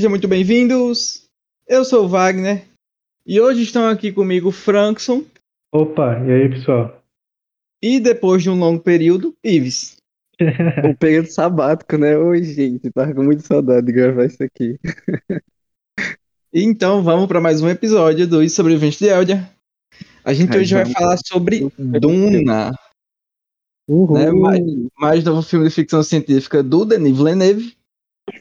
Sejam muito bem-vindos. Eu sou o Wagner e hoje estão aqui comigo Frankson Opa, e aí, pessoal? e depois de um longo período, Ives. Um período sabático, né? Oi, gente, tava com muita saudade de gravar isso aqui. E então vamos para mais um episódio do Os Sobreviventes de Eldia. A gente Ai, hoje vai vamos. falar sobre Duna, Uhul. né? Mais, mais novo filme de ficção científica do Denis Villeneuve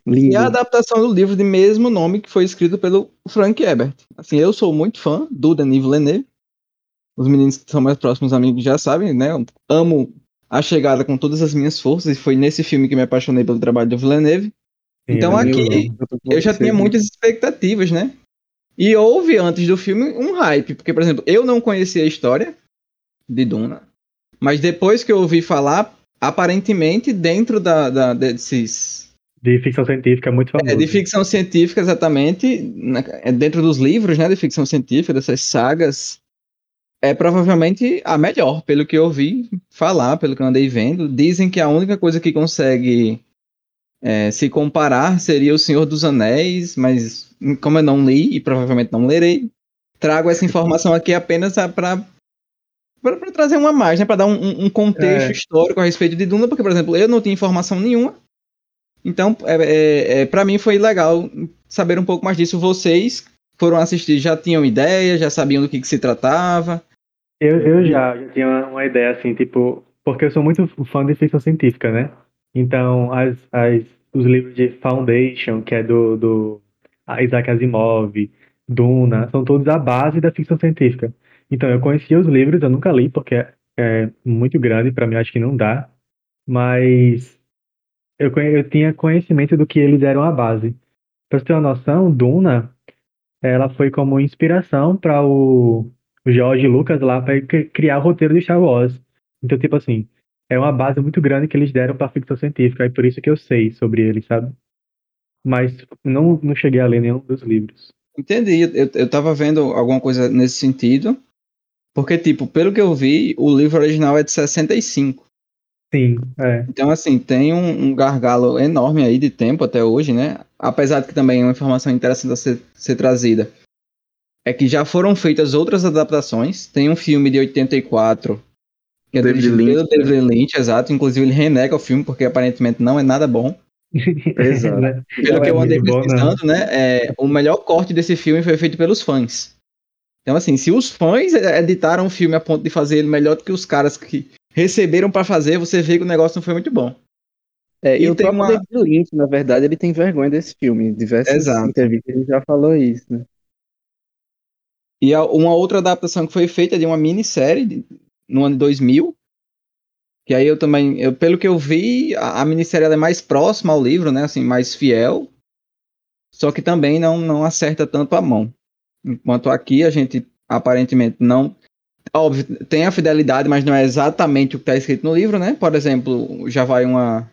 e Lindo. a adaptação do livro de mesmo nome que foi escrito pelo Frank Herbert. Assim, eu sou muito fã do Denis Villeneuve. Os meninos que são mais próximos amigos já sabem, né? Eu amo a chegada com todas as minhas forças e foi nesse filme que me apaixonei pelo trabalho do Villeneuve. Então Sim, aqui- Eu Eu já tinha muitas expectativas, né? E houve antes do filme um hype, porque, por exemplo, eu não conhecia a história de Duna, mas depois que eu ouvi falar, aparentemente dentro da, da- desses De ficção científica, muito famoso. é, de ficção científica, exatamente, na- é, dentro dos livros, né, de ficção científica, dessas sagas, é provavelmente a melhor, pelo que eu ouvi falar, pelo que eu andei vendo. Dizem que a única coisa que consegue é, se comparar seria O Senhor dos Anéis, mas como eu não li e provavelmente não lerei, trago essa informação aqui apenas para para trazer uma mais, né, para dar um- um, um contexto É. histórico a respeito de Duna, porque, por exemplo, eu não tinha informação nenhuma, então, é, é, é, para mim foi legal saber um pouco mais disso. Vocês foram assistir, já tinham ideia, já sabiam do que, que se tratava. Eu, eu já, já tinha uma, uma ideia assim, tipo, porque eu sou muito fã de ficção científica, né? Então, as, as, os livros de Foundation, que é do, do Isaac Asimov, Duna, são todos a base da ficção científica. Então, eu conhecia os livros, eu nunca li, porque é, é muito grande, para mim acho que não dá, mas eu, eu tinha conhecimento do que eles eram a base. Pra você ter uma noção, Duna, ela foi como inspiração para o o George Lucas lá para criar o roteiro de Star Wars. Então, tipo assim, é uma base muito grande que eles deram para ficção científica, e por isso que eu sei sobre ele, sabe? Mas não, não cheguei a ler nenhum dos livros. Entendi, eu, eu tava vendo alguma coisa nesse sentido. Porque, tipo, pelo que eu vi, o livro original é de 65. Sim, é. Então, assim, tem um, um gargalo enorme aí de tempo até hoje, né? Apesar de que também é uma informação interessante a ser, ser trazida. É que já foram feitas outras adaptações. Tem um filme de 84 que é David dirigido pelo Lynch, né? David Lynch, exato. Inclusive, ele renega o filme porque aparentemente não é nada bom. Exato. Né? Pelo Não que é eu andei pesquisando, né? é, o melhor corte desse filme foi feito pelos fãs. Então, assim, se os fãs editaram o filme a ponto de fazer ele melhor do que os caras que receberam pra fazer, você vê que o negócio não foi muito bom. É, e, E o tem próprio uma- David Lynch, na verdade, ele tem vergonha desse filme. Diversas Exato. entrevistas ele já falou isso, né? E uma outra adaptação que foi feita de uma minissérie no ano 2000. Que aí eu também, eu, pelo que eu vi, a, a minissérie é mais próxima ao livro, né? Assim, mais fiel. Só que também não, não acerta tanto a mão. Enquanto aqui a gente aparentemente não. Óbvio, tem a fidelidade, mas não é exatamente o que está escrito no livro, né? Por exemplo, já vai uma,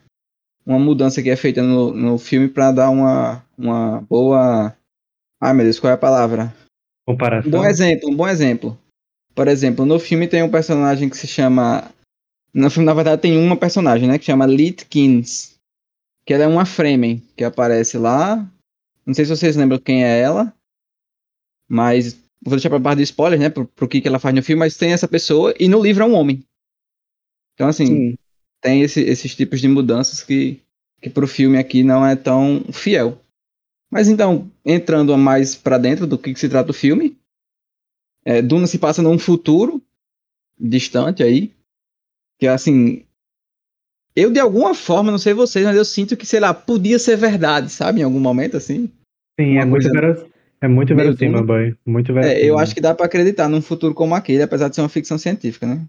uma mudança que é feita no, no filme para dar uma, uma boa. Ai meu Deus, qual é a palavra? Um Comparação. bom exemplo, um bom exemplo. Por exemplo, no filme tem um personagem que se chama. No filme, na verdade, tem uma personagem, né? Que chama Litkins. Que ela é uma Fremen que aparece lá. Não sei se vocês lembram quem é ela. Mas. Vou deixar pra parte de spoiler, né? Pro, pro que, que ela faz no filme, mas tem essa pessoa e no livro é um homem. Então, assim, Sim. tem esse- esses tipos de mudanças que, que pro filme aqui não é tão fiel. Mas então, entrando mais pra dentro do que, que se trata o filme, é, Duna se passa num futuro distante aí, que assim, eu de alguma forma, não sei vocês, mas eu sinto que, sei lá, podia ser verdade, sabe, em algum momento assim. Sim, é muito, coisa veros... é muito verossímil, boy. Muito É, verossímil. eu acho que dá pra acreditar num futuro como aquele, apesar de ser uma ficção científica, né?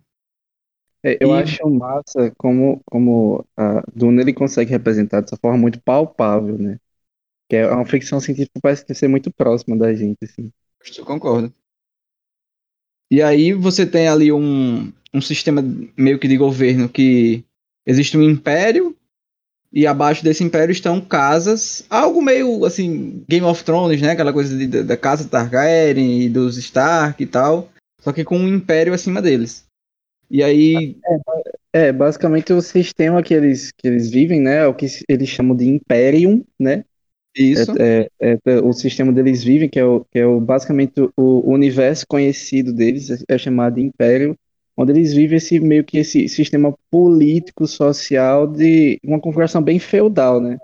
É, eu E- acho massa como, como a Duna ele consegue representar dessa forma muito palpável, né? Que é uma ficção científica que parece que ser muito próxima da gente, assim. Eu concordo. E aí você tem ali um, um sistema meio que de governo que existe um império e abaixo desse império estão casas, algo meio assim, Game of Thrones, né? Aquela coisa de- da, da casa Targaryen e dos Stark e tal, só que com um império acima deles. E aí, É, basicamente o sistema que eles, que eles vivem, né? É o que eles chamam de Imperium, né? Isso. É, é, é, o sistema deles vivem, que é, o, que é o, basicamente o, o universo conhecido deles, é, é chamado de Império, onde eles vivem esse meio que esse sistema político, social de uma configuração bem feudal, né?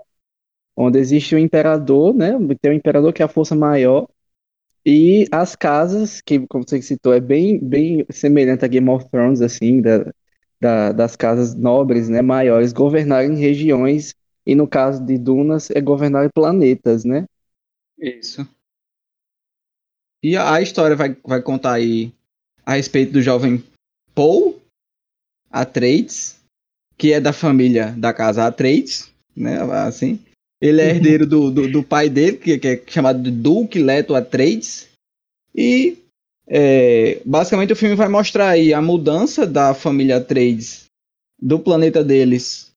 Onde existe o imperador, né? Tem o imperador que é a força maior, e as casas, que como você citou, é bem, bem semelhante a Game of Thrones, assim, da, da, das casas nobres, né, maiores, governarem regiões, e no caso de Dunas, é governar planetas, né? Isso. E a, a história vai, vai contar aí a respeito do jovem Paul Atreides, que é da família da casa Atreides, né, assim, ele é herdeiro do, do, do pai dele, que, que, é chamado de Duke Leto Atreides. E é, basicamente o filme vai mostrar aí a mudança da família Atreides do planeta deles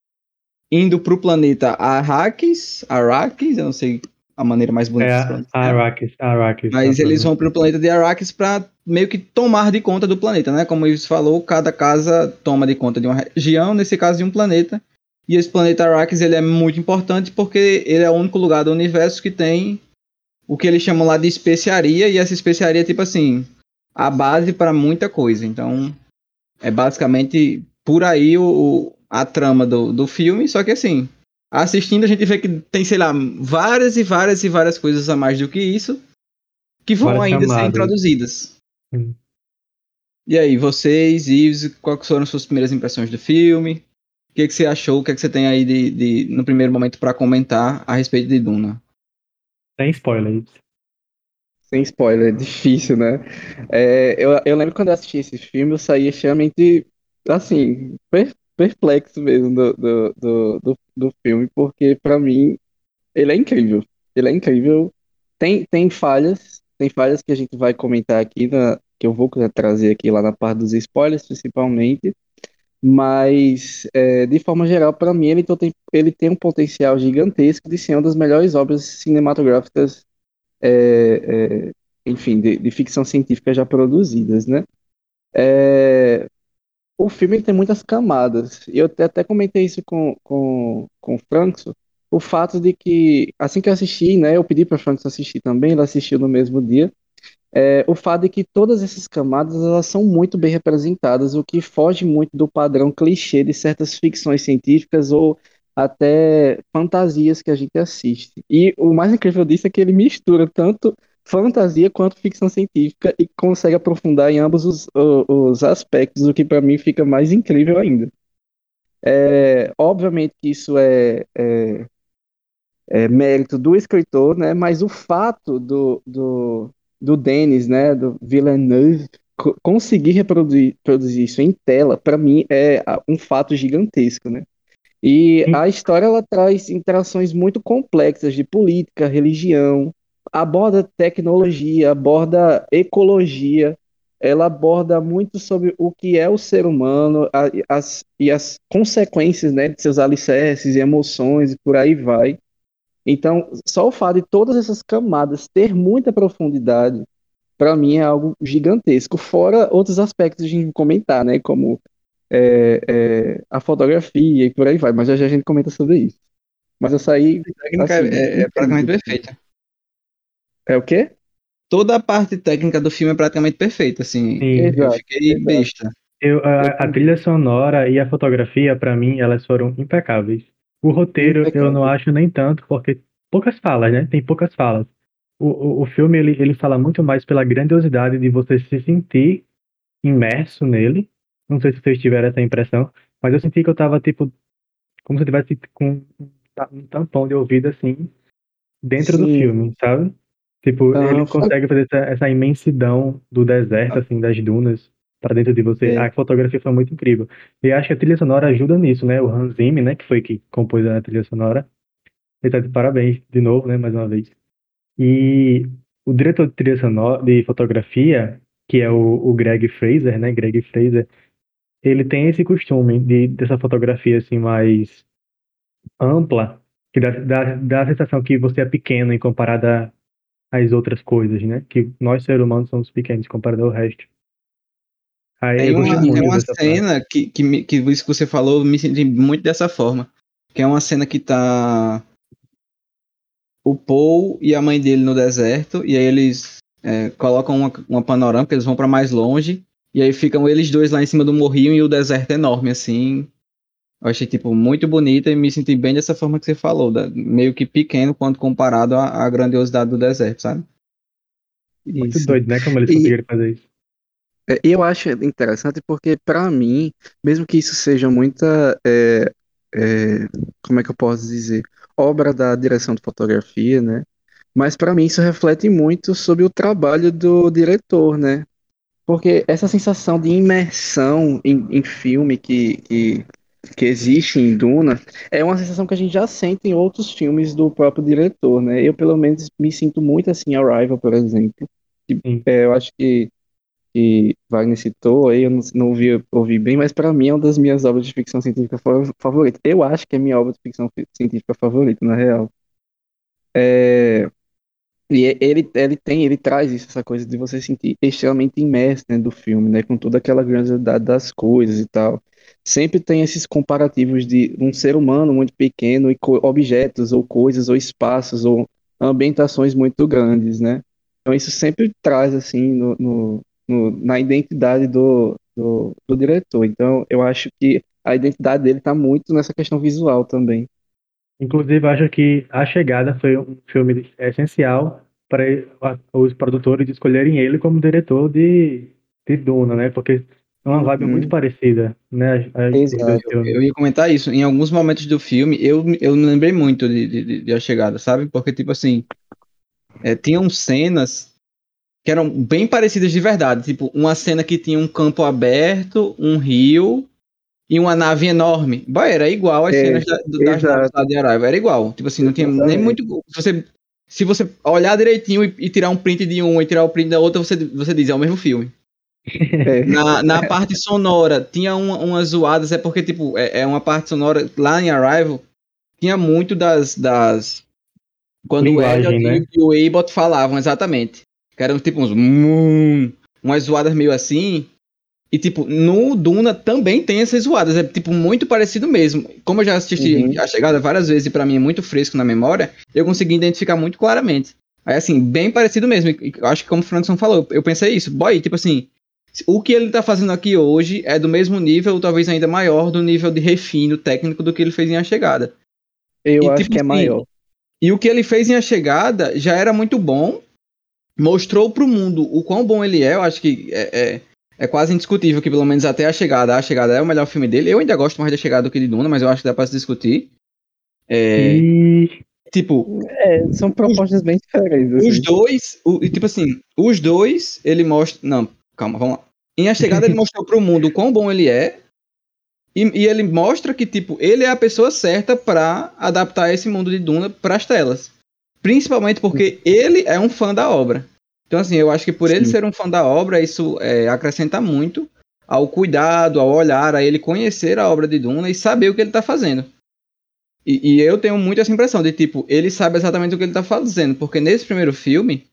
indo para o planeta Arrakis, Arrakis, eu não sei a maneira mais bonita é, de Arrakis, Arrakis. Mas eles vão para o planeta de Arrakis para meio que tomar de conta do planeta, né? Como Ives falou, cada casa toma de conta de uma região, nesse caso de um planeta. E esse planeta Arrakis ele é muito importante porque ele é o único lugar do universo que tem o que eles chamam lá de especiaria, e essa especiaria é tipo assim, a base para muita coisa. Então, é basicamente por aí o, a trama do, do filme, só que assim, assistindo a gente vê que tem, sei lá, várias e várias e várias coisas a mais do que isso que vão várias ainda ser introduzidas. Hum. E aí, vocês, Ives, quais foram suas primeiras impressões do filme? que, que você achou? O que, que você tem aí de, de no primeiro momento para comentar a respeito de Duna? Sem spoilers. Sem spoiler, é difícil, né? É, eu, eu lembro quando eu assisti esse filme, eu saí extremamente, assim, per, perplexo mesmo do, do, do, do, do filme, porque para mim ele é incrível. Ele é incrível. Tem, tem falhas, tem falhas que a gente vai comentar aqui, na, que eu vou trazer aqui lá na parte dos spoilers, principalmente. Mas, é, de forma geral, para mim, ele tem, ele tem um potencial gigantesco de ser uma das melhores obras cinematográficas, é, é, enfim, de, de, ficção científica já produzidas, né? O filme tem muitas camadas. E eu até comentei isso com, com, com o Frankson, o fato de que, assim que eu assisti, né, eu pedi para o Frankson assistir também, ele assistiu no mesmo dia, é, o fato é que todas essas camadas elas são muito bem representadas, o que foge muito do padrão clichê de certas ficções científicas ou até fantasias que a gente assiste. E o mais incrível disso é que ele mistura tanto fantasia quanto ficção científica e consegue aprofundar em ambos os, os aspectos, o que para mim fica mais incrível ainda. É, obviamente que isso é, é, é, mérito do escritor, né? Mas o fato do, do, do Denis, né, do Villeneuve, conseguir reproduzir produzir isso em tela, para mim é um fato gigantesco, né? E a história ela traz interações muito complexas de política, religião, aborda tecnologia, aborda ecologia, ela aborda muito sobre o que é o ser humano a, as, e as consequências né, de seus alicerces e emoções e por aí vai. Então, só o fato de todas essas camadas ter muita profundidade, para mim é algo gigantesco. Fora outros aspectos de gente comentar, né? Como é, é, a fotografia e por aí vai. Mas já, já a gente comenta sobre isso. Mas eu saí. Assim, é, é praticamente perfeita. É o quê? Toda a parte técnica do filme é praticamente perfeita, assim. Sim, eu exato, fiquei exato. besta. Eu, a, a, trilha sonora e a fotografia, para mim, elas foram impecáveis. O roteiro eu não acho nem tanto, porque poucas falas, né? Tem poucas falas. O, o, o filme ele, ele fala muito mais pela grandiosidade de você se sentir imerso nele. Não sei se vocês tiveram essa impressão, mas eu senti que eu tava tipo como se eu tivesse com um tampão de ouvido assim dentro Sim. do filme, sabe? Tipo, ah, ele consegue fazer essa, essa, imensidão do deserto, assim, das dunas, para dentro de você. É. A fotografia foi muito incrível. E acho que a trilha sonora ajuda nisso, né? O Hans Zimmer, né, que foi que compôs a trilha sonora. Ele tá de parabéns de novo, né, mais uma vez. E o diretor de trilha sonora, de fotografia, que é o, o Greg Fraser, né, Greg Fraser, ele tem esse costume de dessa fotografia assim mais ampla, que dá, dá, dá a sensação que você é pequeno em comparada às outras coisas, né? Que nós seres humanos somos pequenos comparado ao resto. Aí tem uma, tem uma cena que, que, que isso que você falou, me senti muito dessa forma. Que é uma cena que tá. o Paul e a mãe dele no deserto, e aí eles é, colocam uma, uma panorâmica, eles vão para mais longe, e aí ficam eles dois lá em cima do morrinho e o deserto enorme, assim. Eu achei, tipo, muito bonita e me senti bem dessa forma que você falou, da, meio que pequeno quando comparado à, à grandiosidade do deserto, sabe? Muito isso. doido, né? Como eles conseguiram fazer isso. É, eu acho interessante porque, para mim, mesmo que isso seja muita. É, é, como é que eu posso dizer? Obra da direção de fotografia, né? Mas para mim isso reflete muito sobre o trabalho do diretor, né? Porque essa sensação de imersão em, em filme que, que, que existe em Duna é uma sensação que a gente já sente em outros filmes do próprio diretor, né? Eu, pelo menos, me sinto muito assim em Arrival, por exemplo. é, eu acho que, que Wagner citou aí, eu não, não ouvi, ouvi bem, mas para mim é uma das minhas obras de ficção científica favorita. Eu acho que é minha obra de ficção científica favorita, na real. É, e ele, ele tem, ele traz isso, essa coisa de você se sentir extremamente imerso dentro do filme, né? Com toda aquela grandiosidade das coisas e tal. Sempre tem esses comparativos de um ser humano muito pequeno e objetos ou coisas ou espaços ou ambientações muito grandes, né? Então isso sempre traz assim no, no, no na identidade do, do, do, diretor. Então eu acho que a identidade dele está muito nessa questão visual também. Inclusive, acho que A Chegada foi um filme essencial para os produtores escolherem ele como diretor de, de Duna, né? Porque é uma vibe muito uhum. parecida, né? Exato. Eu ia comentar isso. Em alguns momentos do filme, eu, eu lembrei muito de, de, de A Chegada, sabe? Porque, tipo assim, é, tinham cenas que eram bem parecidas de verdade. Tipo, uma cena que tinha um campo aberto, um rio e uma nave enorme. Bah, era igual às é, cenas da, das naves de Araiva. Era igual. Tipo assim, não tinha Exatamente. nem muito. Se você, se você olhar direitinho e, e, tirar um print de um e tirar o print da outra, você, você diz, é o mesmo filme. É. Na, na parte sonora, tinha uma, umas zoadas, é porque, tipo, é, é, uma parte sonora lá em Arrival, tinha muito das. das quando Linguagem, o Elliot né? e o Abbott falavam, exatamente. Que eram tipo uns. Mmm, umas zoadas meio assim. E, tipo, no Duna também tem essas zoadas. É, tipo, muito parecido mesmo. Como eu já assisti uhum. a chegada várias vezes e pra mim é muito fresco na memória, eu consegui identificar muito claramente. Aí, assim, bem parecido mesmo. Eu acho que como o Frankson falou, eu pensei isso. Boy, tipo assim, o que ele tá fazendo aqui hoje é do mesmo nível, ou talvez ainda maior, do nível de refino técnico do que ele fez em A Chegada. Eu e, acho tipo, que é assim, maior. E o que ele fez em A Chegada já era muito bom, mostrou pro mundo o quão bom ele é, eu acho que é, é é quase indiscutível que, pelo menos até a chegada, a chegada é o melhor filme dele. Eu ainda gosto mais da chegada do que de Duna, mas eu acho que dá pra se discutir. É, e... Tipo. É, são propostas os, bem diferentes. Assim. Os dois, o, tipo assim, os dois, ele mostra. Não, calma, vamos lá. Em A Chegada, ele mostrou pro mundo quão bom ele é. E, e, ele mostra que, tipo, ele é a pessoa certa para adaptar esse mundo de Duna para as telas. Principalmente porque ele é um fã da obra. Então, assim, eu acho que por Sim. ele ser um fã da obra, isso é, acrescenta muito ao cuidado, ao olhar, a ele conhecer a obra de Duna e saber o que ele está fazendo. E, e, eu tenho muito essa impressão de, tipo, ele sabe exatamente o que ele está fazendo, porque nesse primeiro filme,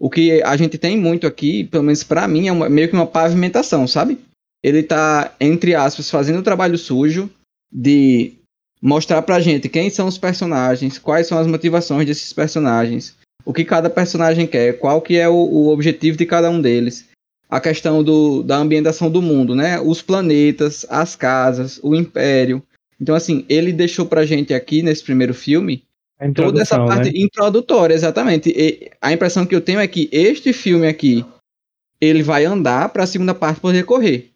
o que a gente tem muito aqui, pelo menos para mim, é uma, meio que uma pavimentação, sabe? Ele está entre aspas, fazendo o trabalho sujo de mostrar pra gente quem são os personagens, quais são as motivações desses personagens, o que cada personagem quer, qual que é o, o objetivo de cada um deles. A questão do, da ambientação do mundo, né? Os planetas, as casas, o império. Então, assim, ele deixou pra gente aqui nesse primeiro filme toda essa parte né? introdutória, exatamente. E a impressão que eu tenho é que este filme aqui ele vai andar para a segunda parte poder correr.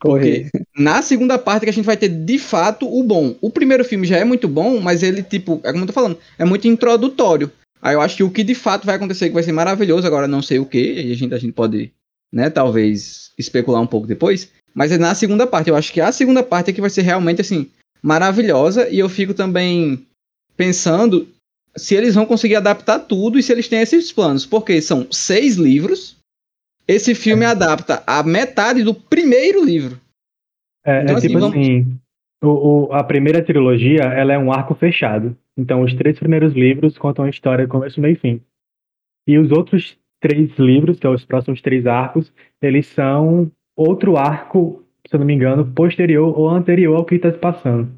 Correr. Porque na segunda parte que a gente vai ter de fato o bom. O primeiro filme já é muito bom, mas ele, tipo, é como eu tô falando, é muito introdutório. Aí eu acho que o que de fato vai acontecer que vai ser maravilhoso, agora não sei o que, e a gente, a gente pode, né, talvez especular um pouco depois. Mas é na segunda parte. Eu acho que a segunda parte é que vai ser realmente assim maravilhosa e eu fico também pensando se eles vão conseguir adaptar tudo e se eles têm esses planos, porque são seis livros. Esse filme é. adapta a metade do primeiro livro. É, então, é assim, tipo vamos... assim, o, o, a primeira trilogia ela é um arco fechado. Então, os três primeiros livros contam a história começo, meio e fim. E os outros três livros, que são os próximos três arcos, eles são outro arco, se eu não me engano, posterior ou anterior ao que está se passando.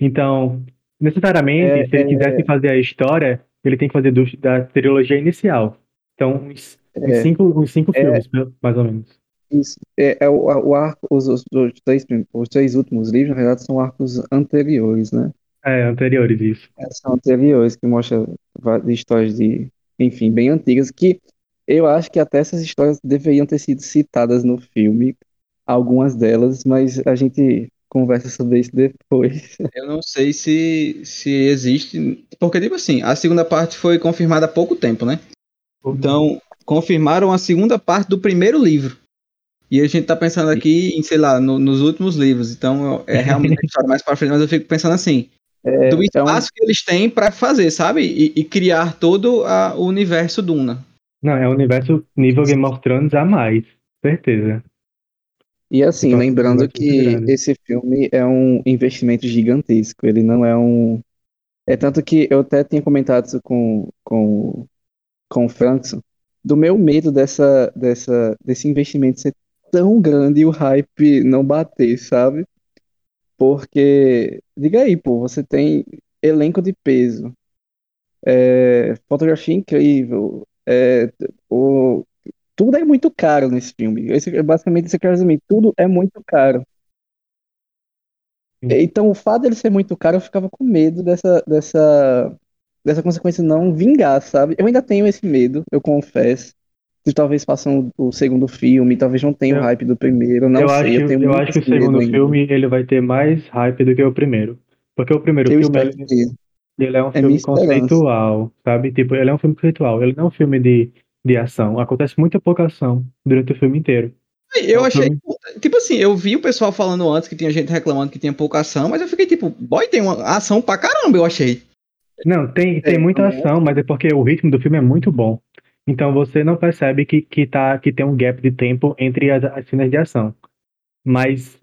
Então, necessariamente, é, se eles é... quisessem fazer a história, ele tem que fazer do, da trilogia inicial. Então, uns, uns É, cinco, uns cinco é, filmes, mais ou menos. isso. É, é o, o arco, os, os, os três, os três últimos livros, na verdade, são arcos anteriores, né? É, anteriores, isso. É, São anteriores, que mostram va- histórias de, enfim, bem antigas, que eu acho que até essas histórias deveriam ter sido citadas no filme, algumas delas, mas a gente conversa sobre isso depois. Eu não sei se, se existe. Porque, tipo assim, a segunda parte foi confirmada há pouco tempo, né? Então, confirmaram a segunda parte do primeiro livro. E a gente tá pensando aqui em, sei lá, no- nos últimos livros. Então, é realmente a história mais pra frente, mas eu fico pensando assim, É, do é um, espaço que eles têm pra fazer, sabe? E, e criar todo a- o universo Duna. Não, é um universo nível Game of Thrones a mais, certeza. e assim, Então, lembrando que grande. esse filme é um investimento gigantesco, ele não é um. É tanto que eu até tinha comentado isso com, com, com o Frankson, do meu medo dessa, dessa, desse investimento ser tão grande e o hype não bater, sabe? Porque, diga aí, pô, você tem elenco de peso, é, fotografia incrível, é, o, tudo é muito caro nesse filme. Esse, basicamente, esse casamento, tudo é muito caro. Sim. Então, o fato dele ser muito caro, eu ficava com medo dessa, dessa, dessa consequência não vingar, sabe? Eu ainda tenho esse medo, eu confesso. De talvez façam o segundo filme, talvez não tenha o Eu, hype do primeiro, não eu sei, acho, eu tenho eu acho que o segundo ainda. filme ele vai ter mais hype do que o primeiro. Porque o primeiro Eu filme ele, ele é um É filme conceitual, sabe? Tipo, ele é um filme conceitual. Ele não é um filme de, de ação. Acontece muita pouca ação durante o filme inteiro. É Eu um achei, tipo assim, eu vi o pessoal falando antes que tinha gente reclamando que tinha pouca ação, mas eu fiquei tipo, boy, tem uma ação pra caramba, eu achei. Não, tem, tem É, muita também ação, mas é porque o ritmo do filme é muito bom. Então você não percebe que, que, tá, que tem um gap de tempo entre as, as cenas de ação. Mas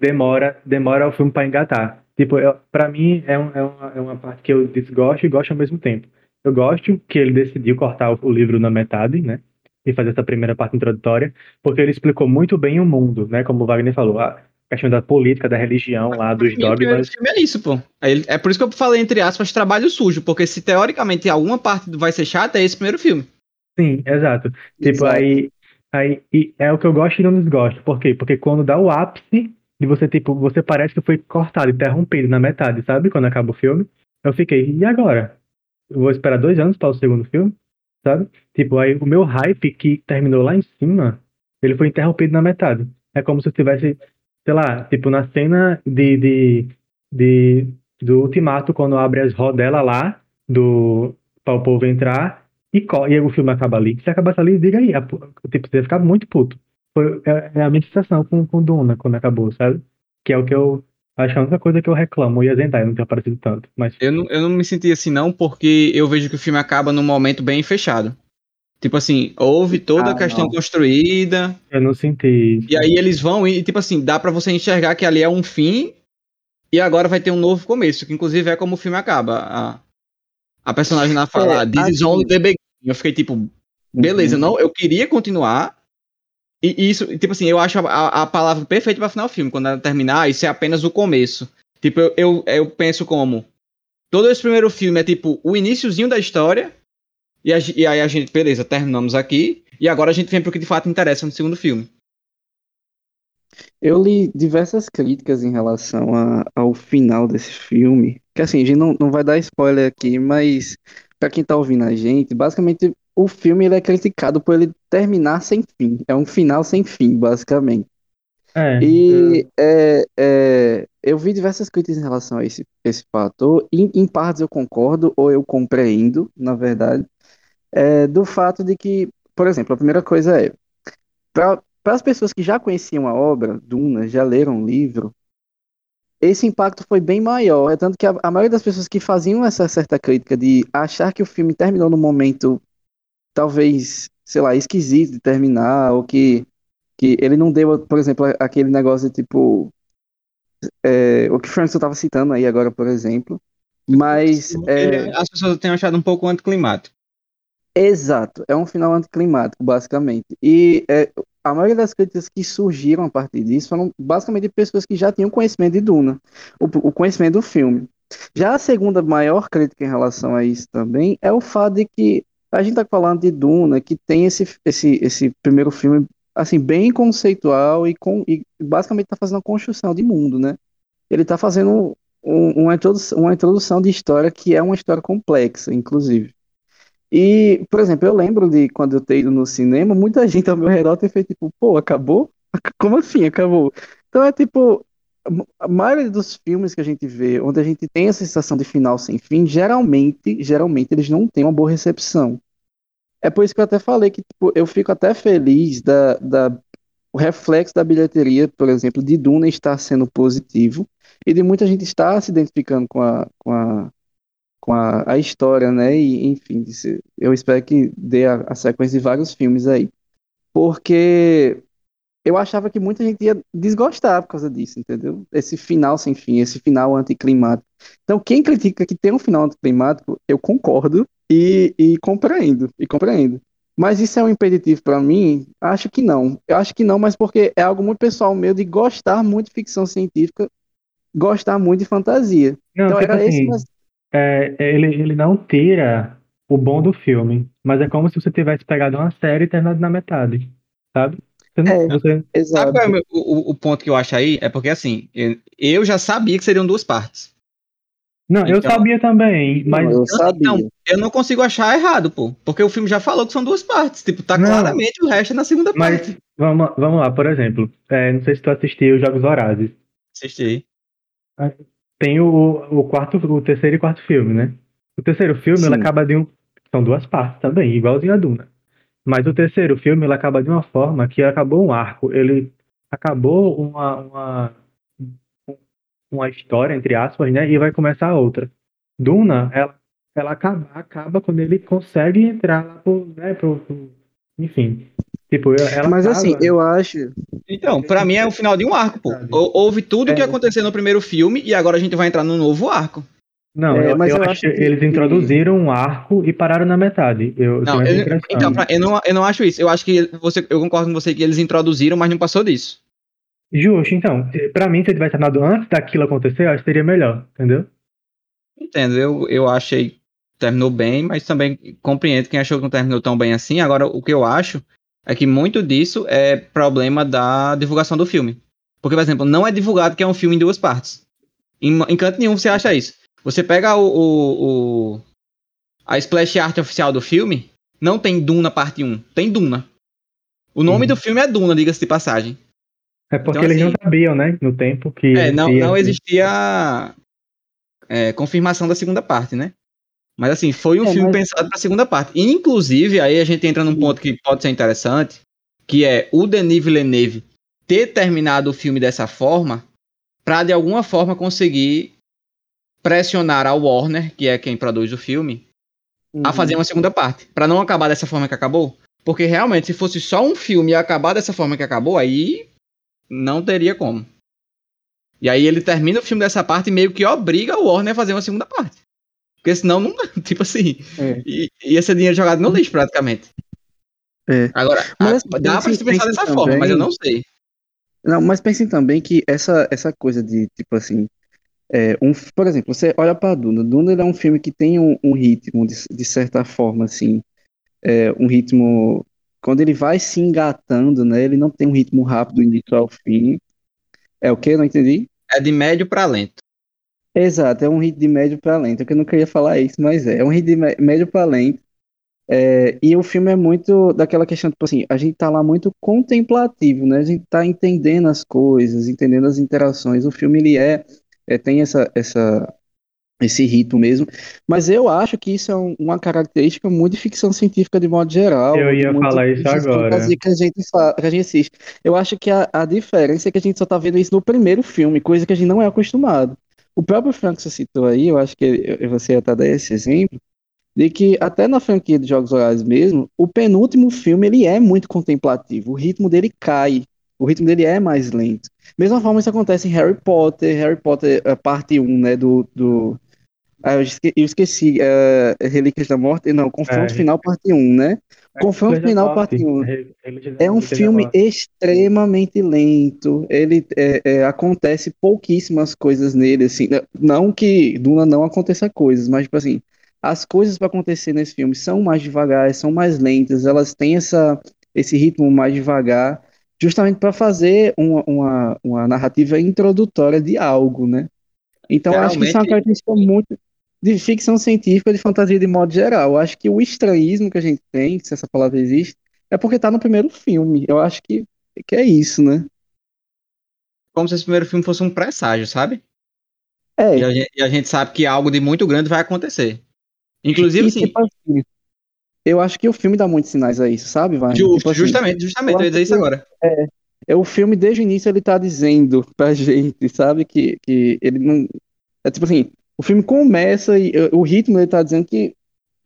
demora, demora o filme para engatar. Tipo, eu, pra mim é, um- é uma, é uma parte que eu desgosto e gosto ao mesmo tempo. Eu gosto que ele decidiu cortar o, o livro na metade, né? E fazer essa primeira parte introdutória, porque ele explicou muito bem o mundo, né? Como o Wagner falou, a questão da política, da religião lá, dos mim, o primeiro dogmas. filme é isso, pô. É por isso que eu falei, entre aspas, trabalho sujo, porque se teoricamente alguma parte vai ser chata, é esse primeiro filme. Sim, exato. Tipo, Exato. aí, aí é o que eu gosto e não desgosto. Por quê? Porque quando dá o ápice de você, tipo, você parece que foi cortado, interrompido na metade, sabe? Quando acaba o filme. Eu fiquei, e agora? Eu vou esperar dois anos para o segundo filme, sabe? Tipo, aí o meu hype que terminou lá em cima, ele foi interrompido na metade. É como se eu tivesse, sei lá, tipo, na cena de, de, de, do Ultimato, quando abre as rodelas lá, do, para o povo entrar, e, e o filme acaba ali. Se acabasse ali, diga aí. a- Tipo, você ia ficar muito puto. Foi, é, é a minha sensação com, com Duna quando acabou, sabe? Que é o que eu. Acho que é a única coisa que eu reclamo. E a Zendaya não tem aparecido tanto. Mas Eu não, eu não me senti assim, não, porque eu vejo que o filme acaba num momento bem fechado. Tipo assim, houve toda Ah, a questão não. construída, eu não senti isso. e aí eles vão e, tipo assim, dá pra você enxergar que ali é um fim, e agora vai ter um novo começo, que inclusive é como o filme acaba. A, a personagem lá fala, É, This is assim- only the beginning. Eu fiquei tipo, beleza, Uhum. não, eu queria continuar. E isso, tipo assim, eu acho a, a palavra perfeita pra final do filme, quando ela terminar, isso é apenas o começo. Tipo, eu, eu, eu penso como. Todo esse primeiro filme é tipo o iníciozinho da história. E, a e aí a gente, beleza, terminamos aqui. E agora a gente vem pro que de fato interessa no segundo filme. Eu li diversas críticas em relação a- ao final desse filme. Que assim, a gente não, não vai dar spoiler aqui, mas pra quem tá ouvindo a gente, basicamente o filme ele é criticado por ele terminar sem fim. É um final sem fim, basicamente. É, E é, é, eu vi diversas críticas em relação a esse, esse fator. Em, em partes eu concordo, ou eu compreendo, na verdade, é, do fato de que, por exemplo, a primeira coisa é, para as pessoas que já conheciam a obra, Duna, já leram o livro, esse impacto foi bem maior. É tanto que a, a maioria das pessoas que faziam essa certa crítica de achar que o filme terminou num momento talvez, sei lá, esquisito de terminar, ou que, que ele não deu, por exemplo, aquele negócio de tipo. é, o que o Frankson estava citando aí agora, por exemplo. Mas. é, as pessoas têm achado um pouco anticlimático. Exato, é um final anticlimático, basicamente. E é, a maioria das críticas que surgiram a partir disso foram basicamente de pessoas que já tinham conhecimento de Duna, o, o conhecimento do filme. Já a segunda maior crítica em relação a isso também é o fato de que a gente está falando de Duna, que tem esse, esse, esse primeiro filme assim bem conceitual e, com, e basicamente está fazendo uma construção de mundo, né? Ele está fazendo um, uma, introdução, uma introdução de história que é uma história complexa, inclusive. E, por exemplo, eu lembro de quando eu tenho no cinema, muita gente ao meu redor tem feito tipo, pô, acabou? Como assim acabou? Então é tipo, a maioria dos filmes que a gente vê, onde a gente tem a sensação de final sem fim, geralmente, geralmente eles não têm uma boa recepção. É por isso que eu até falei que tipo, eu fico até feliz da, da o reflexo da bilheteria, por exemplo, de Duna estar sendo positivo e de muita gente estar se identificando com a, com a, com a, a história, né? E, enfim, eu espero que dê a, a sequência de vários filmes aí. Porque eu achava que muita gente ia desgostar por causa disso, entendeu? Esse final sem fim, esse final anticlimático. Então, quem critica que tem um final anticlimático, eu concordo e, e compreendo, e compreendo. Mas isso é um impeditivo para mim? Acho que não. Eu acho que não, mas porque é algo muito pessoal meu de gostar muito de ficção científica, gostar muito de fantasia. Não, então tipo era assim, esse. É, ele, ele não tira o bom do filme, mas é como se você tivesse pegado uma série e terminado na metade, sabe? É, você... Sabe qual é o, o, ponto que eu acho aí? É porque assim, eu já sabia que seriam duas partes. Não, então, eu sabia também, mas. Não, eu, sabia. Não, eu não consigo achar errado, pô. Porque o filme já falou que são duas partes. Tipo, tá não, claramente o resto é na segunda mas, parte. Vamos, vamos lá, por exemplo. É, não sei se tu assistiu os Jogos Horazes. Assisti. Tem o, o quarto, o terceiro e quarto filme, né? O terceiro filme, ele acaba de um. São duas partes também, igualzinho a Duna. Mas o terceiro filme ele acaba de uma forma que acabou um arco, ele acabou uma, uma, uma história, entre aspas, né? E vai começar outra. Duna, ela, ela acaba, acaba quando ele consegue entrar lá pro, né, pro, pro enfim. Tipo, ela Mas assim, eu acho. Então, para mim é o final de um arco, pô. Houve tudo o é. que aconteceu no primeiro filme e agora a gente vai entrar num novo arco. Não, é, eu, mas eu, eu acho que eles introduziram um arco e pararam na metade. Eu, não, eu, então, eu não, eu não acho isso. Eu acho que você, eu concordo com você que eles introduziram, mas não passou disso. Justo, então. Pra mim, se ele tivesse terminado antes daquilo acontecer, eu acho que seria melhor, entendeu? Entendo, eu, eu achei que terminou bem, mas também compreendo quem achou que não terminou tão bem assim. Agora, o que eu acho é que muito disso é problema da divulgação do filme. Porque, por exemplo, não é divulgado que é um filme em duas partes. Em, em canto nenhum você acha isso. Você pega o, o, o, a splash art oficial do filme, não tem Duna parte 1, tem Duna. O nome uhum. do filme é Duna, diga-se de passagem. É porque então, eles assim, não sabiam, né, no tempo que... É, não, não existia é, confirmação da segunda parte, né? Mas assim, foi um é, filme mas... pensado para a segunda parte. E, inclusive, aí a gente entra num ponto que pode ser interessante, que é o Denis Villeneuve ter terminado o filme dessa forma para de alguma forma conseguir pressionar a Warner, que é quem produz o filme, uhum. a fazer uma segunda parte, para não acabar dessa forma que acabou. Porque realmente, se fosse só um filme e acabar dessa forma que acabou, aí não teria como. E aí ele termina o filme dessa parte e meio que obriga a Warner a fazer uma segunda parte. Porque senão, não, tipo assim, é. ia ser dinheiro jogado no lixo praticamente. É. Agora, mas, a, dá pra se pensar dessa também, forma, mas eu não sei. Não, mas pensem também que essa, essa coisa de, tipo assim, é, um, por exemplo, você olha para Duna. Duna é um filme que tem um, um ritmo, de, de, certa forma, assim, é, um ritmo. Quando ele vai se engatando, né? Ele não tem um ritmo rápido do início ao fim. É o que? Não entendi? É de médio para lento. Exato, é um ritmo de médio para lento. Eu não queria falar isso, mas é. É um ritmo de médio para lento. É, e o filme é muito daquela questão, tipo assim, a gente tá lá muito contemplativo, né? A gente tá entendendo as coisas, entendendo as interações. O filme, ele é é, tem essa, essa, esse ritmo mesmo. Mas eu acho que isso é um, uma característica muito de ficção científica de modo geral. Eu ia falar isso agora. Que a, gente, que a gente assiste. Eu acho que a, a diferença é que a gente só tá vendo isso no primeiro filme, coisa que a gente não é acostumado. O próprio Frank citou aí, eu acho que você ia estar dando esse exemplo, de que até na franquia de Jogos Horários mesmo, o penúltimo filme ele é muito contemplativo, o ritmo dele cai, o ritmo dele é mais lento. Mesma forma isso acontece em Harry Potter, Harry Potter, a parte 1, né, do, do, Ah, eu esqueci, eu esqueci é, Relíquias da Morte, não, Confronto É. Final Parte 1, né? É, Confronto Relíquias Final Parte 1. Re- Relíquias- É um filme extremamente lento. Ele é, é, acontece pouquíssimas coisas nele, assim. né? Não que Duna não aconteça coisas, mas tipo assim, as coisas para acontecer nesse filme são mais devagar, são mais lentas. Elas têm essa, esse ritmo mais devagar, justamente para fazer uma, uma, uma narrativa introdutória de algo, né? Então eu acho que isso é uma característica muito de ficção científica, de fantasia de modo geral. Eu acho que o estranhismo que a gente tem, se essa palavra existe, é porque tá no primeiro filme. Eu acho que, que é isso, né? Como se esse primeiro filme fosse um presságio, sabe? É, E a, gente, e a gente sabe que algo de muito grande vai acontecer. Inclusive, e, assim, tipo assim, eu acho que o filme dá muitos sinais a isso, sabe, Vai? justo, Tipo assim, justamente, justamente, eu ia dizer isso agora. é o filme desde o início ele tá dizendo pra gente, sabe, que, que ele não. É tipo assim, o filme começa e eh, o ritmo ele tá dizendo que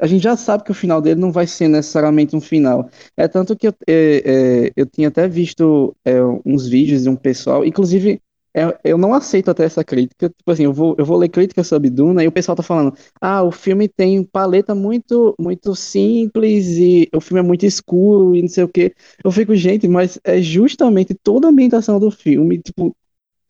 a gente já sabe que o final dele não vai ser necessariamente um final. É tanto que eu, eh, eh, eu tinha até visto eh, uns vídeos de um pessoal, inclusive eu não aceito até essa crítica. Tipo assim, eu vou, eu vou ler críticas sobre Duna e o pessoal tá falando: ah, o filme tem paleta muito, muito simples e o filme é muito escuro e não sei o quê. Eu fico, gente, mas é justamente toda a ambientação do filme, tipo,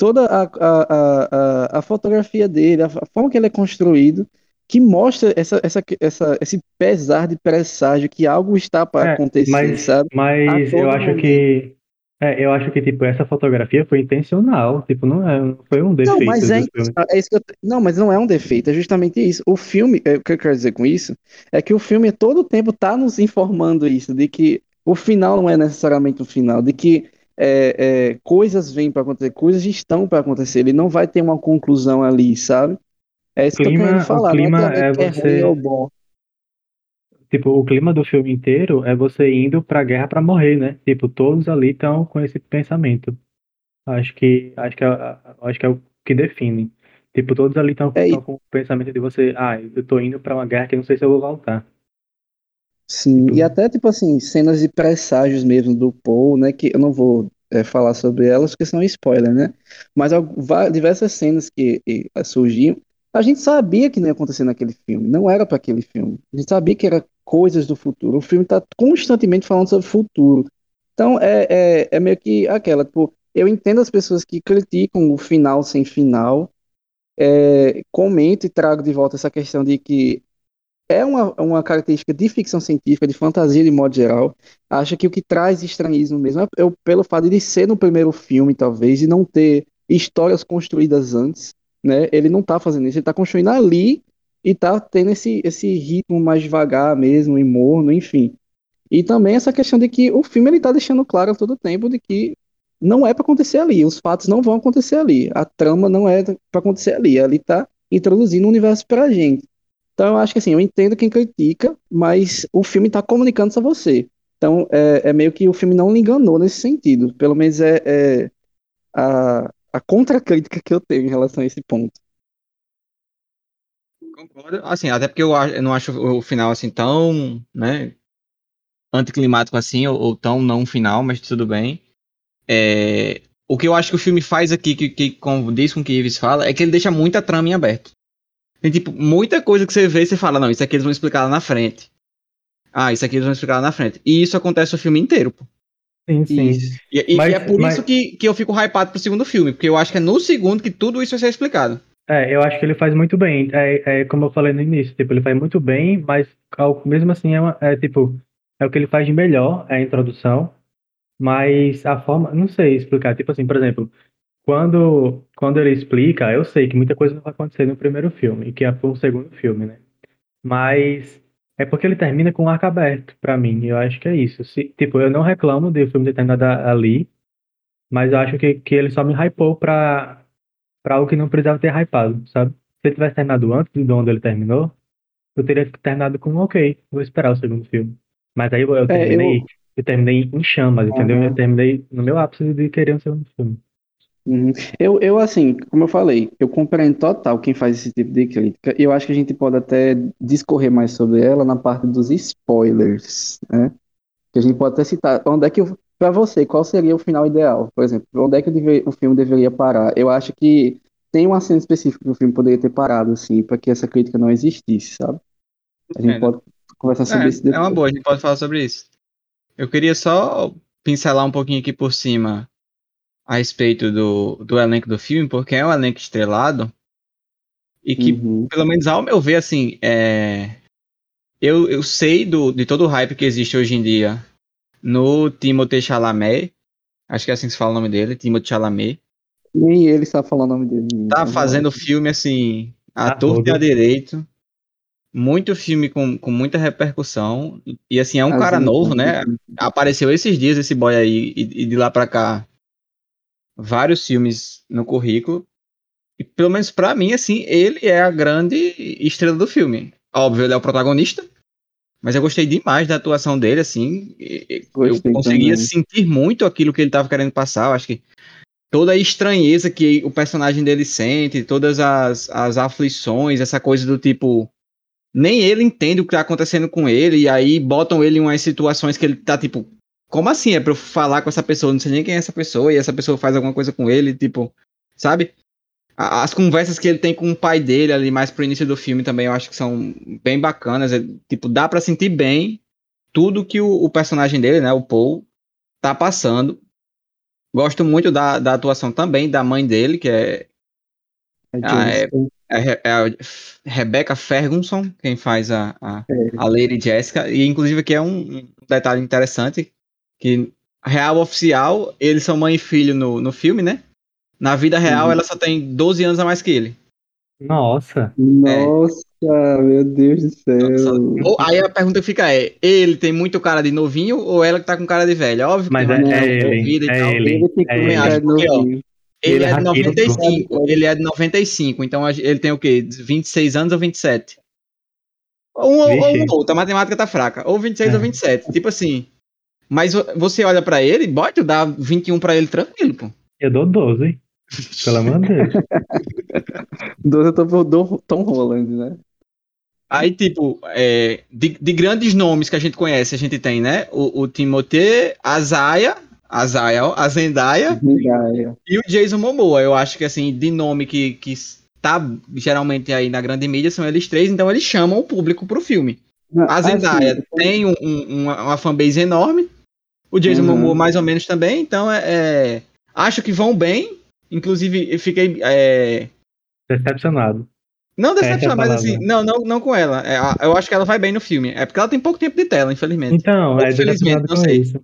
toda a, a, a, a, fotografia dele, a, a forma que ele é construído, que mostra essa, essa, essa, esse pesar de presságio que algo está para É, acontecer, mas, sabe? mas eu acho momento. que é, eu acho que tipo essa fotografia foi intencional, tipo não é, não foi um Não, defeito mas do é, é isso eu, não, mas não é um defeito, é justamente isso. O filme, é, o que eu quero dizer com isso, é que o filme todo o tempo está nos informando isso, de que o final não é necessariamente o final, de que é, é, coisas vêm para acontecer, coisas estão para acontecer, ele não vai ter uma conclusão ali, sabe? É isso que eu Clima- querendo o falar, clima é é que é você- ou bom. Tipo, o clima do filme inteiro é você indo pra guerra pra morrer, né? Tipo, todos ali estão com esse pensamento. Acho que acho que é, acho que é o que define. Tipo, todos ali estão É, com o pensamento de você, ah, eu tô indo pra uma guerra que não sei se eu vou voltar. Sim, Tipo- e até tipo assim, cenas de presságios mesmo do Paul, né? Que eu não vou é, falar sobre elas porque senão é spoiler, né? Mas diversas cenas que e, surgiam, a gente sabia que não ia acontecer naquele filme, não era para aquele filme. A gente sabia que era coisas do futuro. O filme tá constantemente falando sobre o futuro. Então é, é, é meio que aquela, tipo, eu entendo as pessoas que criticam o final sem final, é, comento e trago de volta essa questão de que é uma, uma característica de ficção científica, de fantasia de modo geral. Acho que o que traz estranhismo mesmo é eu- pelo fato de ser no primeiro filme, talvez, e não ter histórias construídas antes, né? Ele não tá fazendo isso, ele tá construindo ali e tá tendo esse, esse ritmo mais devagar mesmo, e morno, enfim. E também essa questão de que o filme ele tá deixando claro a todo tempo de que não é para acontecer ali, os fatos não vão acontecer ali, a trama não é para acontecer ali, ali tá introduzindo o universo pra gente. Então eu acho que assim, eu entendo quem critica, mas o filme está comunicando isso a você. Então é, é meio que o filme não lhe enganou nesse sentido. Pelo menos é, é a, a contracrítica que eu tenho em relação a esse ponto. Concordo. Assim, até porque eu, eu não acho o final assim tão, né, anticlimático assim, ou, ou tão não final, mas tudo bem. É, o que eu acho que o filme faz aqui, que, que diz com o que Ives fala, é que ele deixa muita trama em aberto. Tem, tipo, muita coisa que você vê e você fala, não, isso aqui eles vão explicar lá na frente. Ah, isso aqui eles vão explicar lá na frente. E isso acontece o filme inteiro, pô. Sim, sim. E, e Mas- é por mas- isso que, que eu fico hypado pro segundo filme, porque eu acho que é no segundo que tudo isso vai ser explicado. É, eu acho que ele faz muito bem. É, é como eu falei no início, tipo, ele faz muito bem, mas ao- mesmo assim é, uma- é, tipo, é o que ele faz de melhor, é a introdução, mas a forma, não sei explicar, tipo assim, por exemplo, quando quando ele explica, eu sei que muita coisa não vai acontecer no primeiro filme, e que é pro segundo filme, né? Mas é porque ele termina com o arco aberto, pra mim. Eu acho que é isso. Se- tipo, eu não reclamo de o filme ter terminado ali, mas eu acho que, que ele só me hypou pra, pra algo que não precisava ter hypado, sabe? Se ele tivesse terminado antes de onde ele terminou, eu teria terminado com ok, vou esperar o segundo filme. Mas aí eu, eu É, terminei, eu- eu... terminei em chamas, entendeu? Aham. Eu terminei no meu ápice de querer um segundo filme. Uhum. Eu, eu, assim, como eu falei, eu compreendo total quem faz esse tipo de crítica. E eu acho que a gente pode até discorrer mais sobre ela na parte dos spoilers, né? Que a gente pode até citar. Onde é que, para você, qual seria o final ideal? Por exemplo, onde é que o deve- o filme deveria parar? Eu acho que tem uma cena específica que o filme poderia ter parado, assim, para que essa crítica não existisse, sabe? A gente pode conversar sobre é, isso depois. É uma boa, a gente pode falar sobre isso. Eu queria só pincelar um pouquinho aqui por cima a respeito do, do elenco do filme, porque é um elenco estrelado e que, Uhum. pelo menos ao meu ver, assim, é... eu, eu sei do, de todo o hype que existe hoje em dia no Timothée Chalamet, acho que é assim que se fala o nome dele, Timothée Chalamet, Nem ele sabe falar o nome dele. tá fazendo filme assim, a Ah, torto e a direito. Muito filme com, com muita repercussão. E assim, é um As cara imagens, novo, né? Apareceu esses dias esse boy aí, e, e de lá pra cá, vários filmes no currículo. E pelo menos pra mim, assim, ele é a grande estrela do filme. Óbvio, ele é o protagonista. Mas eu gostei demais da atuação dele, assim. Gostei eu conseguia também. sentir muito aquilo que ele tava querendo passar. Eu acho que toda a estranheza que o personagem dele sente, todas as, as aflições, essa coisa do tipo. Nem ele entende o que tá acontecendo com ele, e aí botam ele em umas situações que ele tá tipo. Como assim? É pra eu falar com essa pessoa? Não sei nem quem é essa pessoa, e essa pessoa faz alguma coisa com ele, tipo. Sabe? As conversas que ele tem com o pai dele ali mais pro início do filme também eu acho que são bem bacanas. É, tipo, dá pra sentir bem tudo que o, o personagem dele, né, o Paul, tá passando. Gosto muito da, da atuação também da mãe dele, que é, Ah, é- é, Re- é a Rebecca Ferguson, quem faz a, a, É. a Lady Jessica. E inclusive aqui é um detalhe interessante, que real oficial, eles são mãe e filho no, no filme, né? Na vida real, Uhum. ela só tem 12 anos a mais que ele. Nossa. Nossa, meu Deus do céu. Ou- aí a pergunta que fica é: ele tem muito cara de novinho ou ela que tá com cara de velha? Óbvio que Mas é, uma é ele. e É tal. ele. Ele É ele. de novinho. Ele Ele é de é 95, ele é de 95, então a- ele tem o quê? 26 anos ou 27? Ou um ou, Vixe. ou um ou outro, a matemática tá fraca. Ou 26 É. ou 27, tipo assim. Mas vo- você olha pra ele, bota, dá 21 pra ele tranquilo, pô. Eu dou 12. Pelo amor de Deus. Doze eu tô por do Tom Holland, né? Aí, tipo, é, de, de grandes nomes que a gente conhece, a gente tem, né? O, o Timothée, a Zaya, a Zaya, a Zendaya Zendaya. e o Jason Momoa. Eu acho que, assim, de nome que, que tá geralmente aí na grande mídia são eles três, então eles chamam o público pro filme. Não, A Zendaya assim, tem um- um- uma, uma fanbase enorme, o Jason Uhum. Momoa mais ou menos também, então é, é- acho que vão bem. Inclusive, eu fiquei é, Decepcionado. Não é decepcionado, mas assim, não, não, não com ela. É, eu acho que ela vai bem no filme. É porque ela tem pouco tempo de tela, infelizmente. Então, Ou é felizmente, decepcionado não sei. isso.